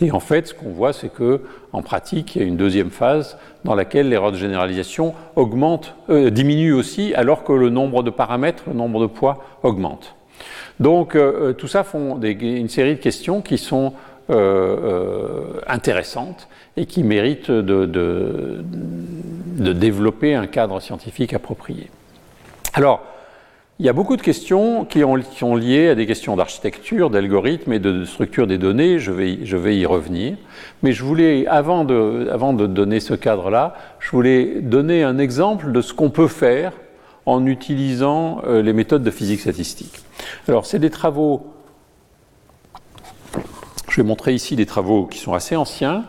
Et en fait, ce qu'on voit, c'est que en pratique, il y a une deuxième phase dans laquelle l'erreur de généralisation euh, diminue aussi, alors que le nombre de paramètres, le nombre de poids augmente. Donc, euh, euh, tout ça font une série de questions qui sont intéressantes et qui méritent de, de, de développer un cadre scientifique approprié. Alors, il y a beaucoup de questions qui, ont, sont liées à des questions d'architecture, d'algorithme et de structure des données. Je vais, je vais, y revenir. Mais je voulais, avant de, avant de donner ce cadre-là, je voulais donner un exemple de ce qu'on peut faire en utilisant euh, les méthodes de physique statistique. Alors, c'est des travaux. Je vais montrer ici des travaux qui sont assez anciens,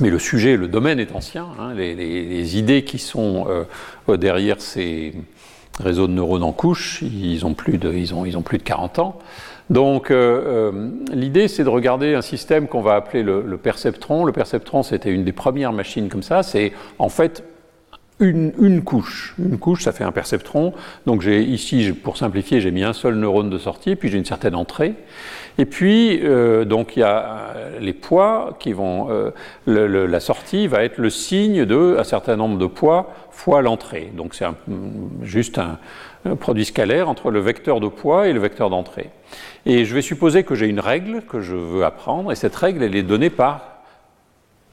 mais le sujet, le domaine est ancien. Hein. les, les, idées qui sont euh, derrière ces réseau de neurones en couche, ils ont plus de, ils ont, ils ont plus de 40 ans. Donc euh, euh, l'idée c'est de regarder un système qu'on va appeler le, le perceptron. Le perceptron c'était une des premières machines comme ça. C'est en fait une, couche. Une couche, ça fait un perceptron. Donc j'ai ici, pour simplifier, j'ai mis un seul neurone de sortie, puis j'ai une certaine entrée. Et puis, euh, donc il y a les poids qui vont. Euh, la sortie va être le signe de un certain nombre de poids fois l'entrée. Donc c'est juste un, un, produit scalaire entre le vecteur de poids et le vecteur d'entrée. Et je vais supposer que j'ai une règle que je veux apprendre, et cette règle, elle est donnée par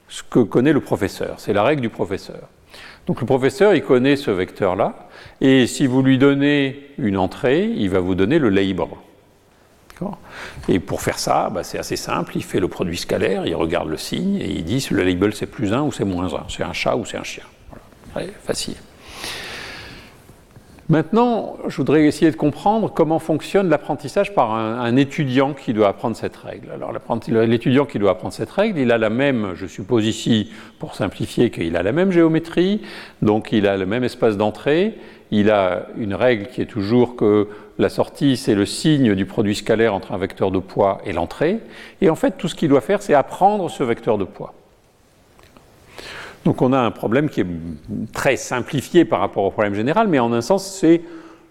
ce que connaît le professeur. C'est la règle du professeur. Donc le professeur, il connaît ce vecteur-là, et si vous lui donnez une entrée, il va vous donner le label. Et pour faire ça, bah, c'est assez simple, il fait le produit scalaire, il regarde le signe, et il dit si le label c'est plus 1 ou c'est moins 1, c'est un chat ou c'est un chien. Voilà. facile. Maintenant, je voudrais essayer de comprendre comment fonctionne l'apprentissage par un, étudiant qui doit apprendre cette règle. Alors, l'étudiant qui doit apprendre cette règle, il a la même, je suppose ici, pour simplifier, qu'il a la même géométrie, donc il a le même espace d'entrée, il a une règle qui est toujours que la sortie, c'est le signe du produit scalaire entre un vecteur de poids et l'entrée, et en fait, tout ce qu'il doit faire, c'est apprendre ce vecteur de poids. Donc on a un problème qui est très simplifié par rapport au problème général, mais en un sens, c'est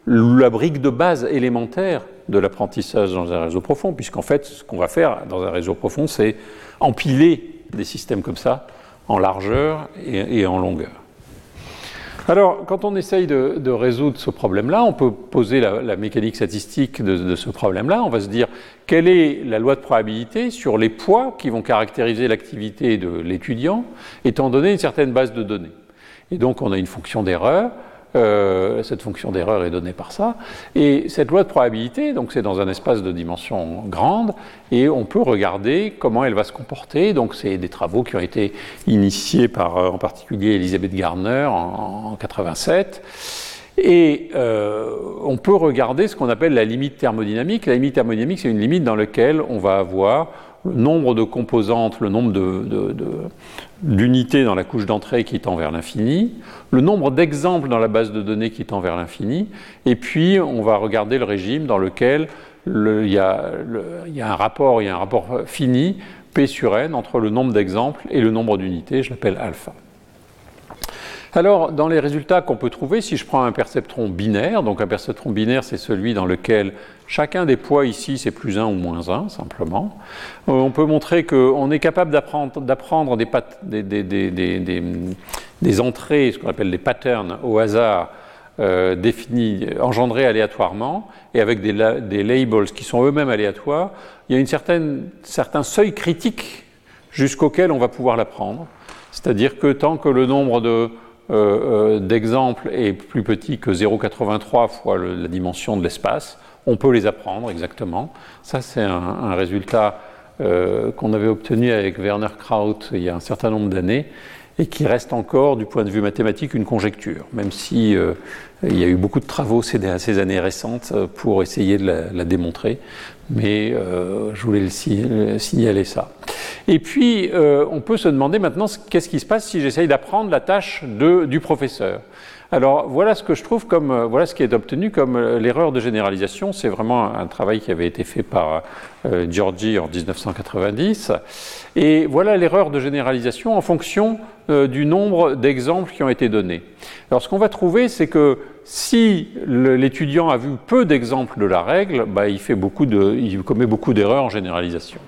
la brique de base élémentaire de l'apprentissage dans un réseau profond, puisqu'en fait, ce qu'on va faire dans un réseau profond, c'est empiler des systèmes comme ça en largeur et, en longueur. Alors, quand on essaye de, résoudre ce problème-là, on peut poser la, mécanique statistique de, ce problème-là. On va se dire quelle est la loi de probabilité sur les poids qui vont caractériser l'activité de l'étudiant, étant donné une certaine base de données? Et donc, on a une fonction d'erreur. Euh, cette fonction d'erreur est donnée par ça. Et cette loi de probabilité, donc c'est dans un espace de dimension grande, et on peut regarder comment elle va se comporter. Donc c'est des travaux qui ont été initiés par euh, en particulier Elisabeth Gardner en, en 87. Et euh, on peut regarder ce qu'on appelle la limite thermodynamique. La limite thermodynamique, c'est une limite dans laquelle on va avoir le nombre de composantes, le nombre d'unités de, de, dans la couche d'entrée qui tend vers l'infini, le nombre d'exemples dans la base de données qui tend vers l'infini, et puis on va regarder le régime dans lequel il, y a, un rapport, il y a un rapport fini P sur N entre le nombre d'exemples et le nombre d'unités, je l'appelle alpha. Alors, dans les résultats qu'on peut trouver, si je prends un perceptron binaire, donc un perceptron binaire, c'est celui dans lequel chacun des poids ici, c'est plus 1 ou moins 1, simplement, euh, on peut montrer qu'on est capable d'apprendre des, entrées, ce qu'on appelle des patterns au hasard, euh, définis, engendrés aléatoirement, et avec des, labels qui sont eux-mêmes aléatoires, il y a une certaine, certain seuil critique jusqu'auquel on va pouvoir l'apprendre. C'est-à-dire que tant que le nombre de euh, d'exemples est plus petit que 0,83 fois la dimension de l'espace, on peut les apprendre exactement. Ça, c'est un, résultat euh, qu'on avait obtenu avec Werner Kraut il y a un certain nombre d'années et qui reste encore, du point de vue mathématique, une conjecture, même si il y a eu beaucoup de travaux ces, années récentes pour essayer de la, démontrer. Mais je voulais le signaler ça. Et puis, euh, on peut se demander maintenant qu'est-ce qui se passe si j'essaye d'apprendre la tâche du professeur. Alors voilà ce que je trouve comme euh, voilà ce qui est obtenu comme euh, l'erreur de généralisation. C'est vraiment un travail qui avait été fait par euh, Giorgi en 1990. Et voilà l'erreur de généralisation en fonction du nombre d'exemples qui ont été donnés. Alors ce qu'on va trouver, c'est que si l'étudiant a vu peu d'exemples de la règle, bah, il, fait beaucoup de, il commet beaucoup d'erreurs en généralisation.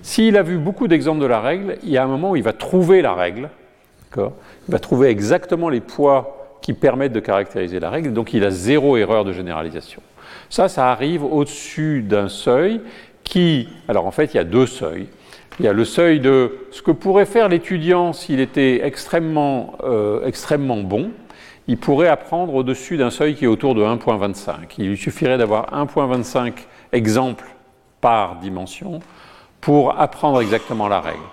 S'il a vu beaucoup d'exemples de la règle, il y a un moment où il va trouver la règle, il va trouver exactement les poids qui permettent de caractériser la règle, donc il a zéro erreur de généralisation. Ça, ça arrive au-dessus d'un seuil qui, alors en fait, il y a deux seuils. Il y a le seuil de ce que pourrait faire l'étudiant s'il était extrêmement, euh, extrêmement bon. Il pourrait apprendre au-dessus d'un seuil qui est autour de 1.25. Il lui suffirait d'avoir 1.25 exemples par dimension pour apprendre exactement la règle.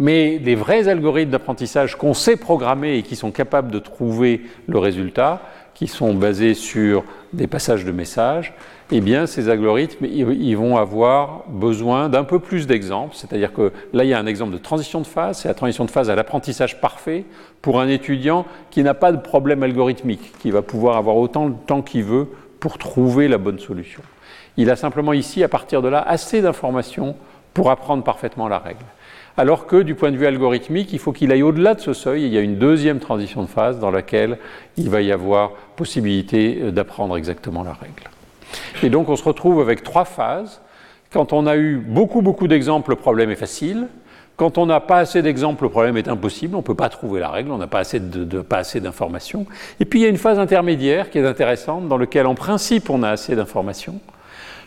Mais les vrais algorithmes d'apprentissage qu'on sait programmer et qui sont capables de trouver le résultat, qui sont basés sur des passages de messages, eh bien, ces algorithmes, ils vont avoir besoin d'un peu plus d'exemples. C'est-à-dire que là, il y a un exemple de transition de phase. C'est la transition de phase à l'apprentissage parfait pour un étudiant qui n'a pas de problème algorithmique, qui va pouvoir avoir autant de temps qu'il veut pour trouver la bonne solution. Il a simplement ici, à partir de là, assez d'informations pour apprendre parfaitement la règle. Alors que du point de vue algorithmique, il faut qu'il aille au-delà de ce seuil. Il y a une deuxième transition de phase dans laquelle il va y avoir possibilité euh, d'apprendre exactement la règle. Et donc on se retrouve avec trois phases. Quand on a eu beaucoup, beaucoup d'exemples, le problème est facile. Quand on n'a pas assez d'exemples, le problème est impossible. On ne peut pas trouver la règle, on n'a pas assez, pas assez d'informations. Et puis il y a une phase intermédiaire qui est intéressante, dans laquelle en principe on a assez d'informations,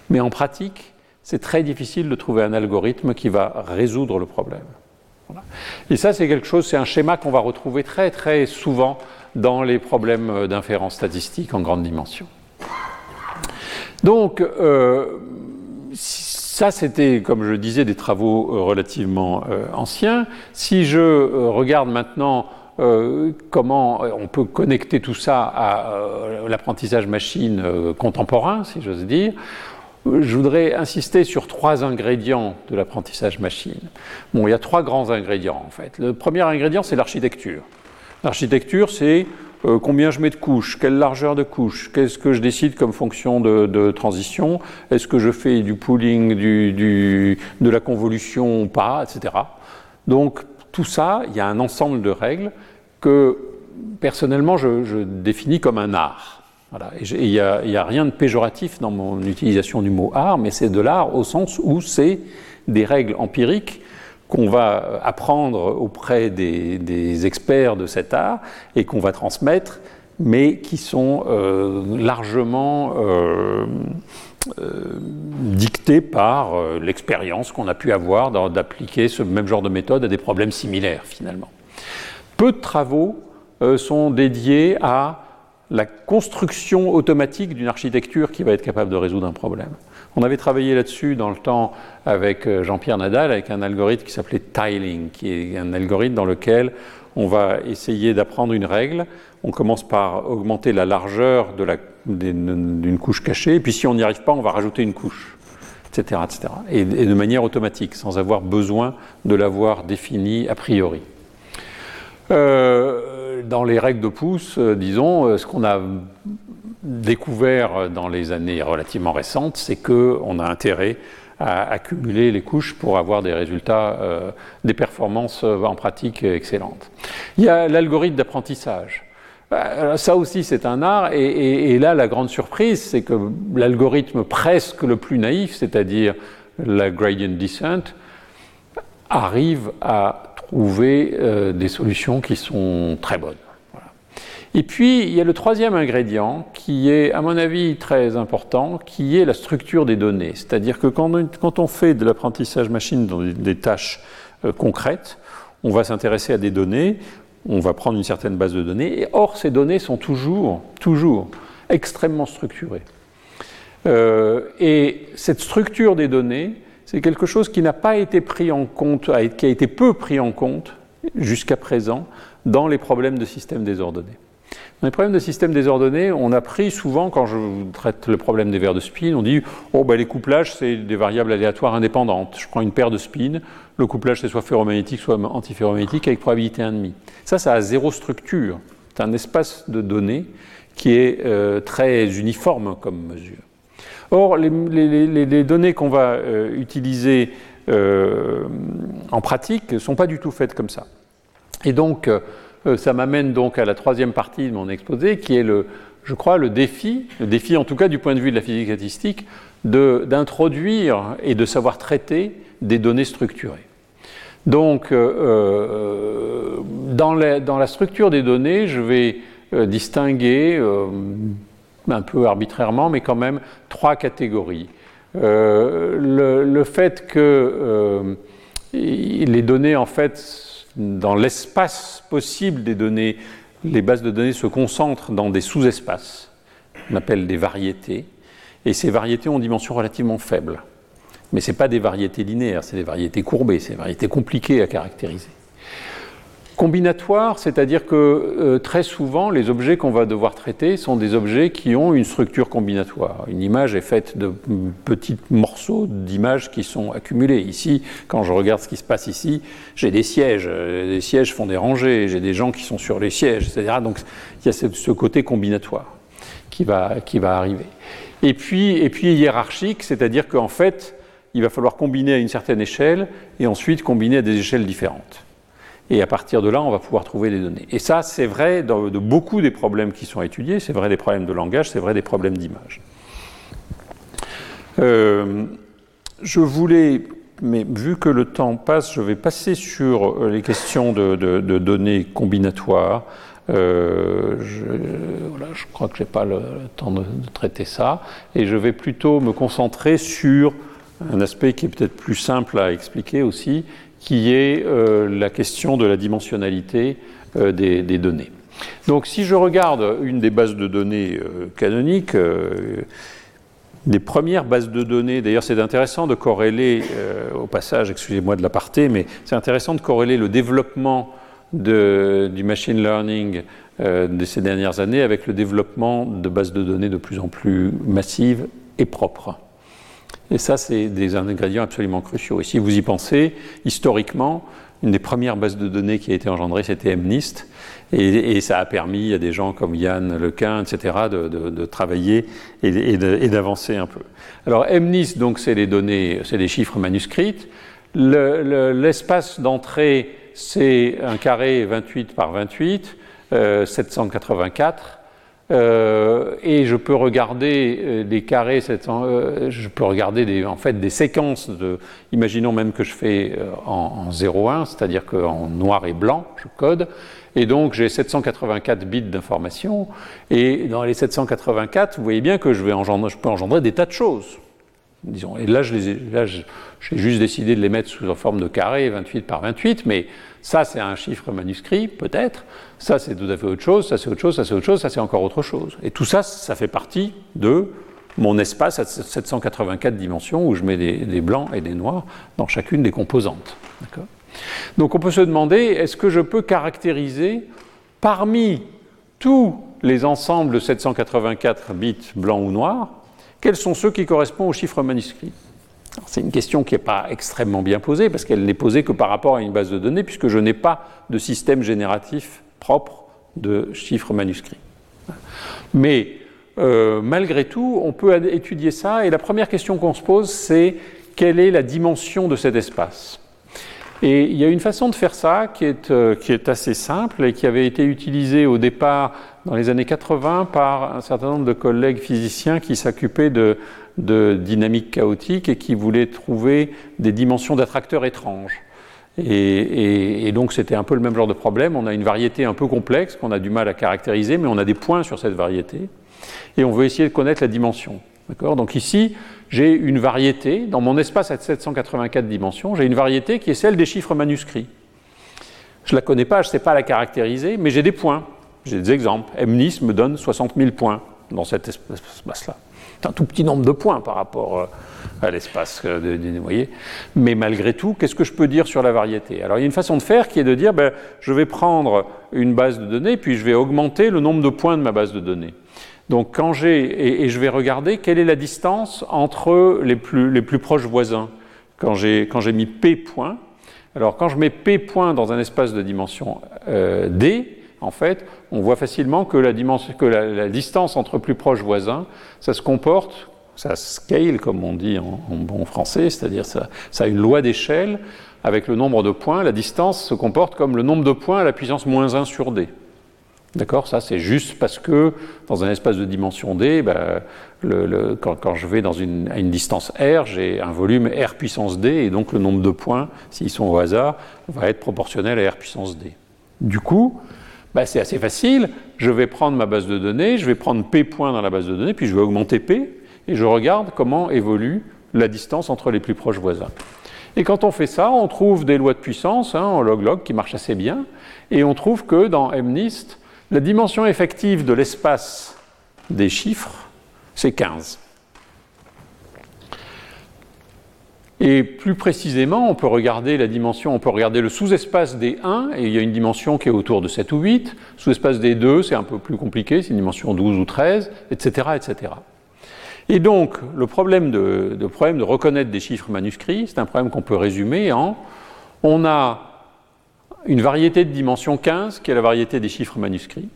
mais en pratique, c'est très difficile de trouver un algorithme qui va résoudre le problème. Et ça, c'est quelque chose, c'est un schéma qu'on va retrouver très très souvent dans les problèmes d'inférence statistique en grande dimension. Donc, euh, ça, c'était, comme je disais, des travaux euh, relativement euh, anciens. Si je regarde maintenant comment on peut connecter tout ça à l'apprentissage machine contemporain, si j'ose dire, je voudrais insister sur trois ingrédients de l'apprentissage machine. Bon, il y a trois grands ingrédients en fait. Le premier ingrédient, c'est l'architecture. L'architecture, c'est euh, combien je mets de couches, quelle largeur de couches, qu'est-ce que je décide comme fonction de, transition, est-ce que je fais du pooling, du, de la convolution ou pas, etc. Donc tout ça, il y a un ensemble de règles que personnellement je définis comme un art. Il n'y a, rien de péjoratif dans mon utilisation du mot art, mais c'est de l'art au sens où c'est des règles empiriques qu'on va apprendre auprès des, experts de cet art et qu'on va transmettre, mais qui sont euh, largement euh, euh, dictées par l'expérience qu'on a pu avoir d'appliquer ce même genre de méthode à des problèmes similaires finalement. Peu de travaux sont dédiés à la construction automatique d'une architecture qui va être capable de résoudre un problème. On avait travaillé là-dessus dans le temps avec euh, Jean-Pierre Nadal, avec un algorithme qui s'appelait tiling, qui est un algorithme dans lequel on va essayer d'apprendre une règle. On commence par augmenter la largeur d'une couche cachée, puis si on n'y arrive pas, on va rajouter une couche, etc. etc. Et, et de manière automatique, sans avoir besoin de l'avoir définie a priori. Euh, dans les règles de pouce, euh, disons, euh, ce qu'on a découvert dans les années relativement récentes, c'est qu'on a intérêt à accumuler les couches pour avoir des résultats, euh, des performances en pratique excellentes. Il y a l'algorithme d'apprentissage. Ça aussi, c'est un art. Et, là, la grande surprise, c'est que l'algorithme presque le plus naïf, c'est-à-dire la gradient descent, arrive à trouver des solutions qui sont très bonnes. Et puis, il y a le troisième ingrédient qui est, à mon avis, très important, qui est la structure des données. C'est-à-dire que quand on, fait de l'apprentissage machine dans des tâches euh, concrètes, on va s'intéresser à des données, on va prendre une certaine base de données, et or, ces données sont toujours, toujours extrêmement structurées. Euh, et cette structure des données, c'est quelque chose qui n'a pas été pris en compte, qui a été peu pris en compte jusqu'à présent dans les problèmes de systèmes désordonnés. Dans les problèmes de système désordonné, on a pris souvent, quand je traite le problème des verres de spin, on dit oh, ben, les couplages, c'est des variables aléatoires indépendantes. Je prends une paire de spins, le couplage, c'est soit ferromagnétique, soit antiferromagnétique, avec probabilité 1,5. Ça, ça a zéro structure. C'est un espace de données qui est euh, très uniforme comme mesure. Or, les, données qu'on va euh, utiliser euh, en pratique ne sont pas du tout faites comme ça. Et donc, euh, ça m'amène donc à la troisième partie de mon exposé, qui est, le, je crois, le défi, le défi en tout cas du point de vue de la physique statistique, d'introduire et de savoir traiter des données structurées. Donc, dans, la, structure des données, je vais distinguer, un peu arbitrairement, mais quand même, trois catégories. Le, le, fait que les données, en fait, dans l'espace possible des données, les bases de données se concentrent dans des sous-espaces, qu'on appelle des variétés, et ces variétés ont dimension relativement faible. Mais ce pas des variétés linéaires, c'est des variétés courbées, c'est des variétés compliquées à caractériser. Combinatoire, c'est-à-dire que euh, très souvent, les objets qu'on va devoir traiter sont des objets qui ont une structure combinatoire. Une image est faite de petits morceaux d'images qui sont accumulés. Ici, quand je regarde ce qui se passe ici, j'ai des sièges. Les sièges font des rangées, j'ai des gens qui sont sur les sièges, etc. Donc il y a ce, côté combinatoire qui va, qui va arriver. Et puis, et puis hiérarchique, c'est-à-dire qu'en fait, il va falloir combiner à une certaine échelle et ensuite combiner à des échelles différentes. Et à partir de là, on va pouvoir trouver des données. Et ça, c'est vrai de beaucoup des problèmes qui sont étudiés, c'est vrai des problèmes de langage, c'est vrai des problèmes d'image. Euh, je voulais, mais vu que le temps passe, je vais passer sur euh, les questions de, données combinatoires. Euh, je, voilà, je, crois que je n'ai pas le, temps de, traiter ça. Et je vais plutôt me concentrer sur un aspect qui est peut-être plus simple à expliquer aussi, qui est euh, la question de la dimensionnalité euh, des, données. Donc si je regarde une des bases de données euh, canoniques, des premières bases de données, d'ailleurs c'est intéressant de corréler, au passage, excusez-moi de l'aparté, mais c'est intéressant de corréler le développement du machine learning de ces dernières années avec le développement de bases de données de plus en plus massives et propres. Et ça, c'est des ingrédients absolument cruciaux. Et si vous y pensez, historiquement, une des premières bases de données qui a été engendrée, c'était MNIST. Et, ça a permis à des gens comme Yann Lequin, etc., de, travailler et, d'avancer un peu. Alors, MNIST, donc, c'est les données, c'est les chiffres manuscrits. L'espace d'entrée, c'est un carré 28 par 28, 784. Euh, et je peux regarder euh, des carrés, euh, je peux regarder en fait des séquences. Imaginons même que je fais en, en 0,1, c'est-à-dire qu'en noir et blanc, je code, et donc j'ai 784 bits d'information. Et dans les 784, vous voyez bien que je, je peux engendrer des tas de choses. Disons. Et là, j'ai juste décidé de les mettre sous la forme de carré, 28 par 28, mais ça, c'est un chiffre manuscrit, peut-être. Ça, c'est tout à fait autre chose. Ça, c'est autre chose. Ça, c'est autre chose. Ça, c'est encore autre chose. Et tout ça, ça fait partie de mon espace à 784 dimensions où je mets des, blancs et des noirs dans chacune des composantes. Donc, on peut se demander est-ce que je peux caractériser parmi tous les ensembles de 784 bits blancs ou noirs, quels sont ceux qui correspondent au chiffre manuscrit? C'est une question qui n'est pas extrêmement bien posée parce qu'elle n'est posée que par rapport à une base de données puisque je n'ai pas de système génératif propre de chiffres manuscrits. Mais euh, malgré tout, on peut étudier ça et la première question qu'on se pose, c'est quelle est la dimension de cet espace? Et il y a une façon de faire ça qui est, euh, qui est assez simple et qui avait été utilisée au départ dans les années 80 par un certain nombre de collègues physiciens qui s'occupaient de, de dynamique chaotique et qui voulaient trouver des dimensions d'attracteurs étranges. Et, donc c'était un peu le même genre de problème. On a une variété un peu complexe qu'on a du mal à caractériser, mais on a des points sur cette variété. Et on veut essayer de connaître la dimension. Donc ici, j'ai une variété, dans mon espace à 784 dimensions, j'ai une variété qui est celle des chiffres manuscrits. Je ne la connais pas, je ne sais pas la caractériser, mais j'ai des points, j'ai des exemples. MNIS me donne 60 000 points dans cet espace-là. Un tout petit nombre de points par rapport euh, à l'espace, euh, vous voyez. Mais malgré tout, qu'est-ce que je peux dire sur la variété? Alors il y a une façon de faire qui est de dire, ben, je vais prendre une base de données, puis je vais augmenter le nombre de points de ma base de données. Donc quand j'ai et, je vais regarder quelle est la distance entre les plus, les plus proches voisins. Quand j'ai quand j'ai mis p points, alors quand je mets p points dans un espace de dimension euh, d, en fait, on voit facilement que, la, distance entre plus proches voisins, ça se comporte, ça scale comme on dit en, bon français, c'est-à-dire ça, a une loi d'échelle avec le nombre de points. La distance se comporte comme le nombre de points à la puissance moins 1 sur d. D'accord? Ça, c'est juste parce que dans un espace de dimension d, le, quand, je vais dans une, à une distance r, j'ai un volume r puissance d, et donc le nombre de points, s'ils sont au hasard, va être proportionnel à r puissance d. Du coup, ben, c'est assez facile. Je vais prendre ma base de données, je vais prendre p points dans la base de données, puis je vais augmenter p, et je regarde comment évolue la distance entre les plus proches voisins. Et quand on fait ça, on trouve des lois de puissance hein, en log-log qui marchent assez bien, et on trouve que dans MNIST, la dimension effective de l'espace des chiffres, c'est 15. Et plus précisément, on peut regarder la dimension, on peut regarder le sous-espace des 1, et il y a une dimension qui est autour de 7 ou 8. Sous-espace des 2, c'est un peu plus compliqué, c'est une dimension 12 ou 13, etc. etc. Et donc, le problème de, problème de reconnaître des chiffres manuscrits, c'est un problème qu'on peut résumer en on a une variété de dimension 15 qui est la variété des chiffres manuscrits.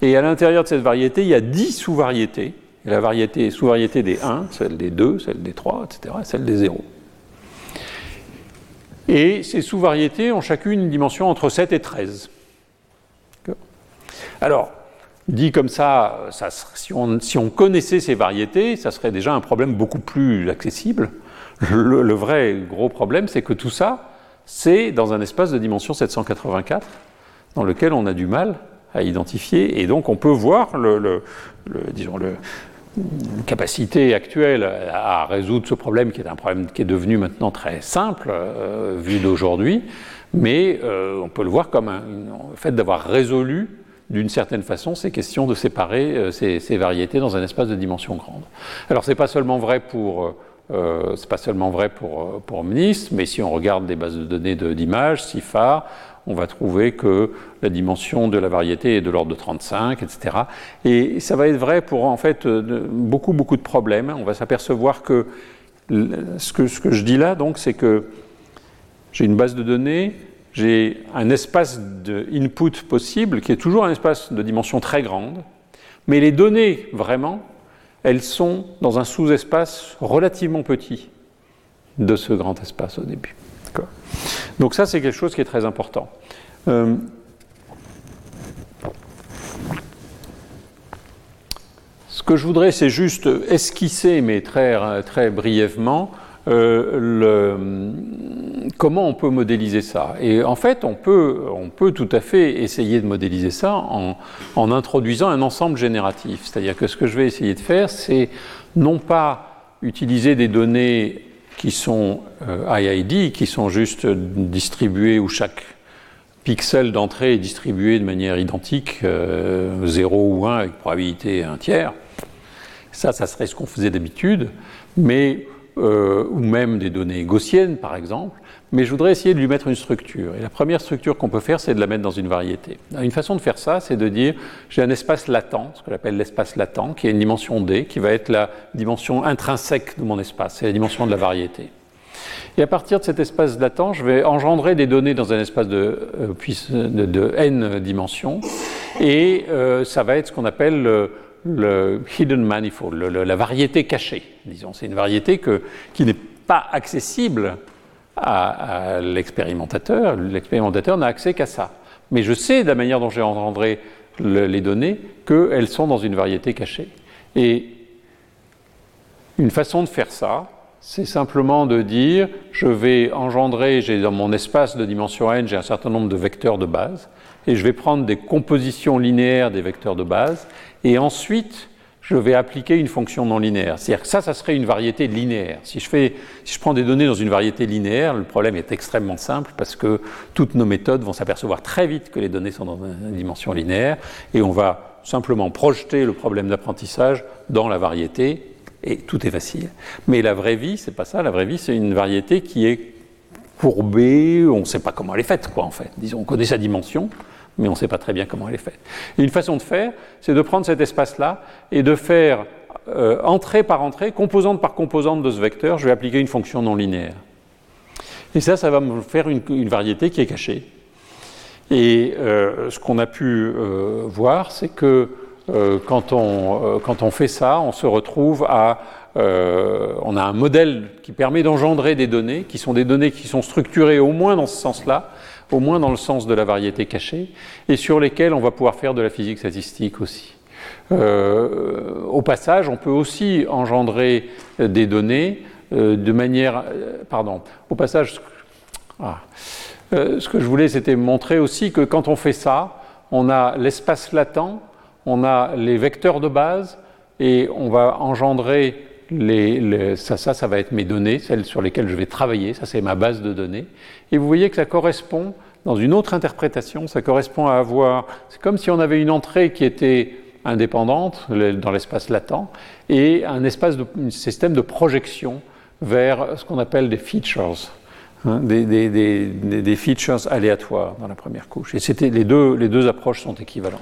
Et à l'intérieur de cette variété, il y a 10 sous-variétés. La variété sous-variété des 1, celle des 2, celle des 3, etc., celle des 0. Et ces sous-variétés ont chacune une dimension entre 7 et 13. Alors, dit comme ça, si, on, connaissait ces variétés, ça serait déjà un problème beaucoup plus accessible. le vrai gros problème, c'est que tout ça, c'est dans un espace de dimension 784 dans lequel on a du mal à identifier. Et donc on peut voir le, disons le, capacité actuelle à résoudre ce problème, qui est un problème qui est devenu maintenant très simple, euh, vu d'aujourd'hui, mais euh, on peut le voir comme un, fait d'avoir résolu d'une certaine façon ces questions de séparer euh, ces, variétés dans un espace de dimension grande. Alors c'est pas seulement vrai pour Ce n'est pas seulement vrai pour, pour MNIST, mais si on regarde des bases de données d'images, CIFAR, on va trouver que la dimension de la variété est de l'ordre de 35, etc. Et ça va être vrai pour en fait euh, beaucoup, beaucoup de problèmes. On va s'apercevoir que ce, que je dis là, donc, c'est que j'ai une base de données, j'ai un espace d'input possible qui est toujours un espace de dimension très grande, mais les données vraiment elles sont dans un sous-espace relativement petit de ce grand espace au début. Donc ça, c'est quelque chose qui est très important. Euh, ce que je voudrais, c'est juste esquisser, mais très, très brièvement, euh, comment on peut modéliser ça Et en fait, on peut, on peut tout à fait essayer de modéliser ça en, en introduisant un ensemble génératif. C'est-à-dire que ce que je vais essayer de faire, c'est non pas utiliser des données qui sont euh, IID, qui sont juste distribuées où chaque pixel d'entrée est distribué de manière identique, euh, 0 ou 1 avec probabilité 1 tiers. Ça, ça serait ce qu'on faisait d'habitude, mais euh, ou même des données gaussiennes, par exemple, mais je voudrais essayer de lui mettre une structure. Et la première structure qu'on peut faire, c'est de la mettre dans une variété. Une façon de faire ça, c'est de dire j'ai un espace latent, ce que j'appelle l'espace latent, qui est une dimension D, qui va être la dimension intrinsèque de mon espace, c'est la dimension de la variété. Et à partir de cet espace latent, je vais engendrer des données dans un espace de, euh, n dimensions, et euh, ça va être ce qu'on appelle le, hidden manifold, la variété cachée, disons. C'est une variété qui n'est pas accessible à, l'expérimentateur. L'expérimentateur n'a accès qu'à ça. Mais je sais de la manière dont j'ai engendré les données qu'elles sont dans une variété cachée. Et une façon de faire ça, c'est simplement de dire je vais engendrer, j'ai dans mon espace de dimension n, j'ai un certain nombre de vecteurs de base, et je vais prendre des compositions linéaires des vecteurs de base, et ensuite je vais appliquer une fonction non linéaire. C'est-à-dire que ça, ça serait une variété linéaire. Si je, fais, si je prends des données dans une variété linéaire, le problème est extrêmement simple parce que toutes nos méthodes vont s'apercevoir très vite que les données sont dans une dimension linéaire et on va simplement projeter le problème d'apprentissage dans la variété et tout est facile. Mais la vraie vie, c'est pas ça. La vraie vie, c'est une variété qui est courbée, on ne sait pas comment elle est faite, quoi, en fait. Disons, on connaît sa dimension, mais on ne sait pas très bien comment elle est faite. Une façon de faire, c'est de prendre cet espace-là et de faire euh, entrée par entrée, composante par composante de ce vecteur, je vais appliquer une fonction non linéaire. Et ça, ça va me faire une, variété qui est cachée. Et euh, ce qu'on a pu euh, voir, c'est que quand on, quand, on, fait ça, on se retrouve à... on a un modèle qui permet d'engendrer des données, qui sont des données qui sont structurées au moins dans ce sens-là, au moins dans le sens de la variété cachée, et sur lesquels on va pouvoir faire de la physique statistique aussi. Euh, au passage, on peut aussi engendrer des données euh, de manière... Euh, pardon, au passage, ah, ce que je voulais, c'était montrer aussi que quand on fait ça, on a l'espace latent, on a les vecteurs de base, et on va engendrer les, ça, ça, ça va être mes données, celles sur lesquelles je vais travailler, ça c'est ma base de données. Et vous voyez que ça correspond, dans une autre interprétation, ça correspond à avoir, c'est comme si on avait une entrée qui était indépendante dans l'espace latent et un espace un système de projection vers ce qu'on appelle des features, hein, des, features aléatoires dans la première couche. Et c'était les deux, les deux approches sont équivalentes.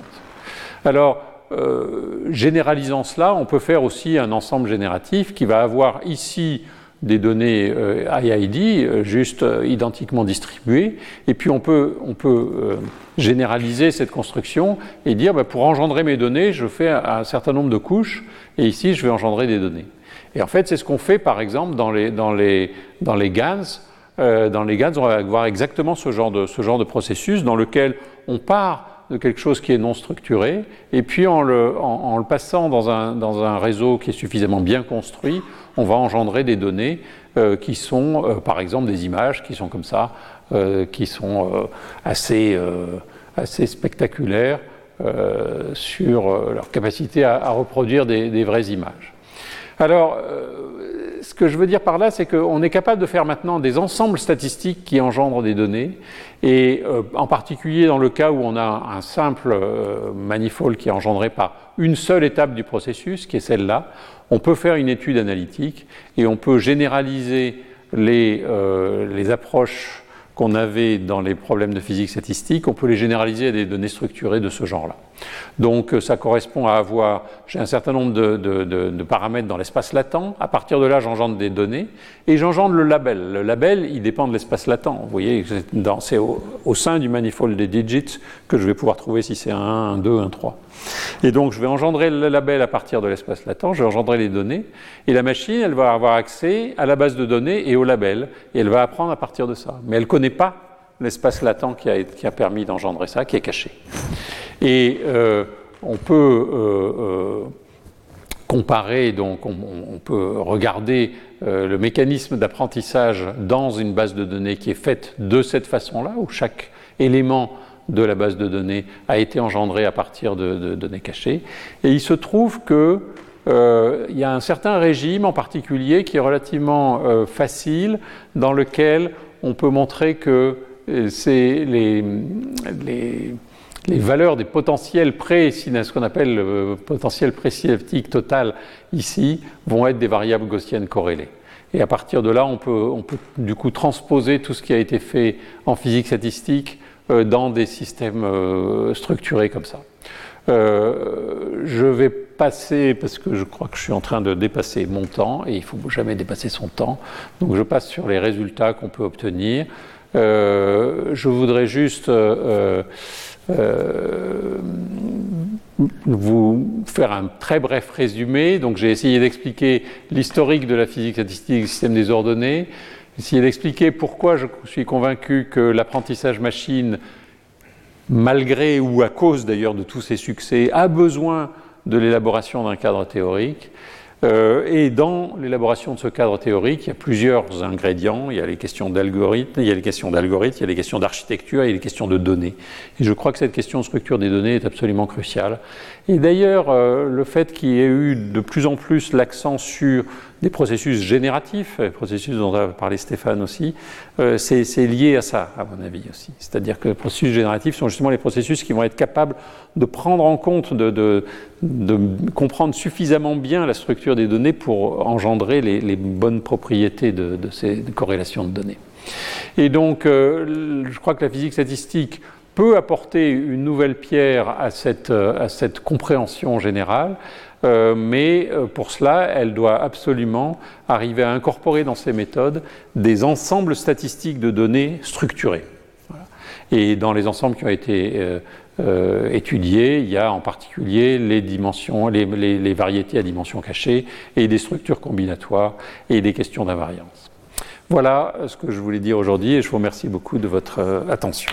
Alors, euh, généralisant cela, on peut faire aussi un ensemble génératif qui va avoir ici des données euh, IID euh, juste identiquement distribuées, et puis on peut, on peut généraliser cette construction et dire bah, pour engendrer mes données, je fais un, certain nombre de couches, et ici je vais engendrer des données. Et en fait, c'est ce qu'on fait par exemple dans les, dans les, dans les GANs. dans les GANs, on va avoir exactement ce genre, de, ce genre de processus dans lequel on part de quelque chose qui est non structuré, et puis en le, passant dans un, dans un, réseau qui est suffisamment bien construit, on va engendrer des données euh, qui sont, euh, par exemple, des images qui sont comme ça, euh, qui sont assez, assez spectaculaires sur leur capacité à, à reproduire des, des, vraies images. Alors, ce que je veux dire par là, c'est qu'on est capable de faire maintenant des ensembles statistiques qui engendrent des données, et euh, en particulier dans le cas où on a un simple euh, manifold qui est engendré par une seule étape du processus, qui est celle-là, on peut faire une étude analytique et on peut généraliser les, euh, les approches qu'on avait dans les problèmes de physique statistique, on peut les généraliser à des données structurées de ce genre-là. Donc euh, ça correspond à avoir, j'ai un certain nombre de, paramètres dans l'espace latent, à partir de là j'engendre des données, et j'engendre le label. Le label, il dépend de l'espace latent. Vous voyez, c'est au, au, sein du manifold des digits que je vais pouvoir trouver si c'est un 1, un 2, un 3. Et donc je vais engendrer le label à partir de l'espace latent, je vais engendrer les données, et la machine, elle va avoir accès à la base de données et au label, et elle va apprendre à partir de ça. Mais elle ne connaît pas l'espace latent qui a, permis d'engendrer ça, qui est caché. Et euh, on peut euh, euh, comparer, donc on, peut regarder le mécanisme d'apprentissage dans une base de données qui est faite de cette façon-là, où chaque élément de la base de données a été engendré à partir de, données cachées. Et il se trouve que il y a un certain régime en particulier qui est relativement facile, dans lequel on peut montrer que c'est les, les valeurs des potentiels pré ce qu'on appelle le potentiel pré-synaptique total ici, vont être des variables gaussiennes corrélées. Et à partir de là, on peut, du coup transposer tout ce qui a été fait en physique statistique euh, dans des systèmes euh, structurés comme ça. Euh, je vais passer, parce que je crois que je suis en train de dépasser mon temps, et il ne faut jamais dépasser son temps, donc je passe sur les résultats qu'on peut obtenir. Je voudrais juste euh, vous faire un très bref résumé. Donc j'ai essayé d'expliquer l'historique de la physique statistique du système des ordonnées, essayer d'expliquer pourquoi je suis convaincu que l'apprentissage machine, malgré ou à cause d'ailleurs de tous ses succès, a besoin de l'élaboration d'un cadre théorique. Euh, et dans l'élaboration de ce cadre théorique, il y a plusieurs ingrédients. Il y a les questions d'algorithmes, il y a les questions d'algorithmes, il y a les questions d'architecture, il y a les questions de données. Et je crois que cette question de structure des données est absolument cruciale. Et d'ailleurs, euh, le fait qu'il y ait eu de plus en plus l'accent sur des processus génératifs, les processus dont a parlé Stéphane aussi, euh, c'est lié à ça, à mon avis aussi. C'est-à-dire que les processus génératifs sont justement les processus qui vont être capables de prendre en compte, de, comprendre suffisamment bien la structure des données pour engendrer les, bonnes propriétés de, ces corrélations de données. Et donc, euh, je crois que la physique statistique peut apporter une nouvelle pierre à cette, à cette compréhension générale, euh, mais euh, pour cela, elle doit absolument arriver à incorporer dans ses méthodes des ensembles statistiques de données structurés. Voilà. Et dans les ensembles qui ont été euh, étudiés, il y a en particulier les variétés à dimension cachée et des structures combinatoires et des questions d'invariance. Voilà ce que je voulais dire aujourd'hui et je vous remercie beaucoup de votre attention.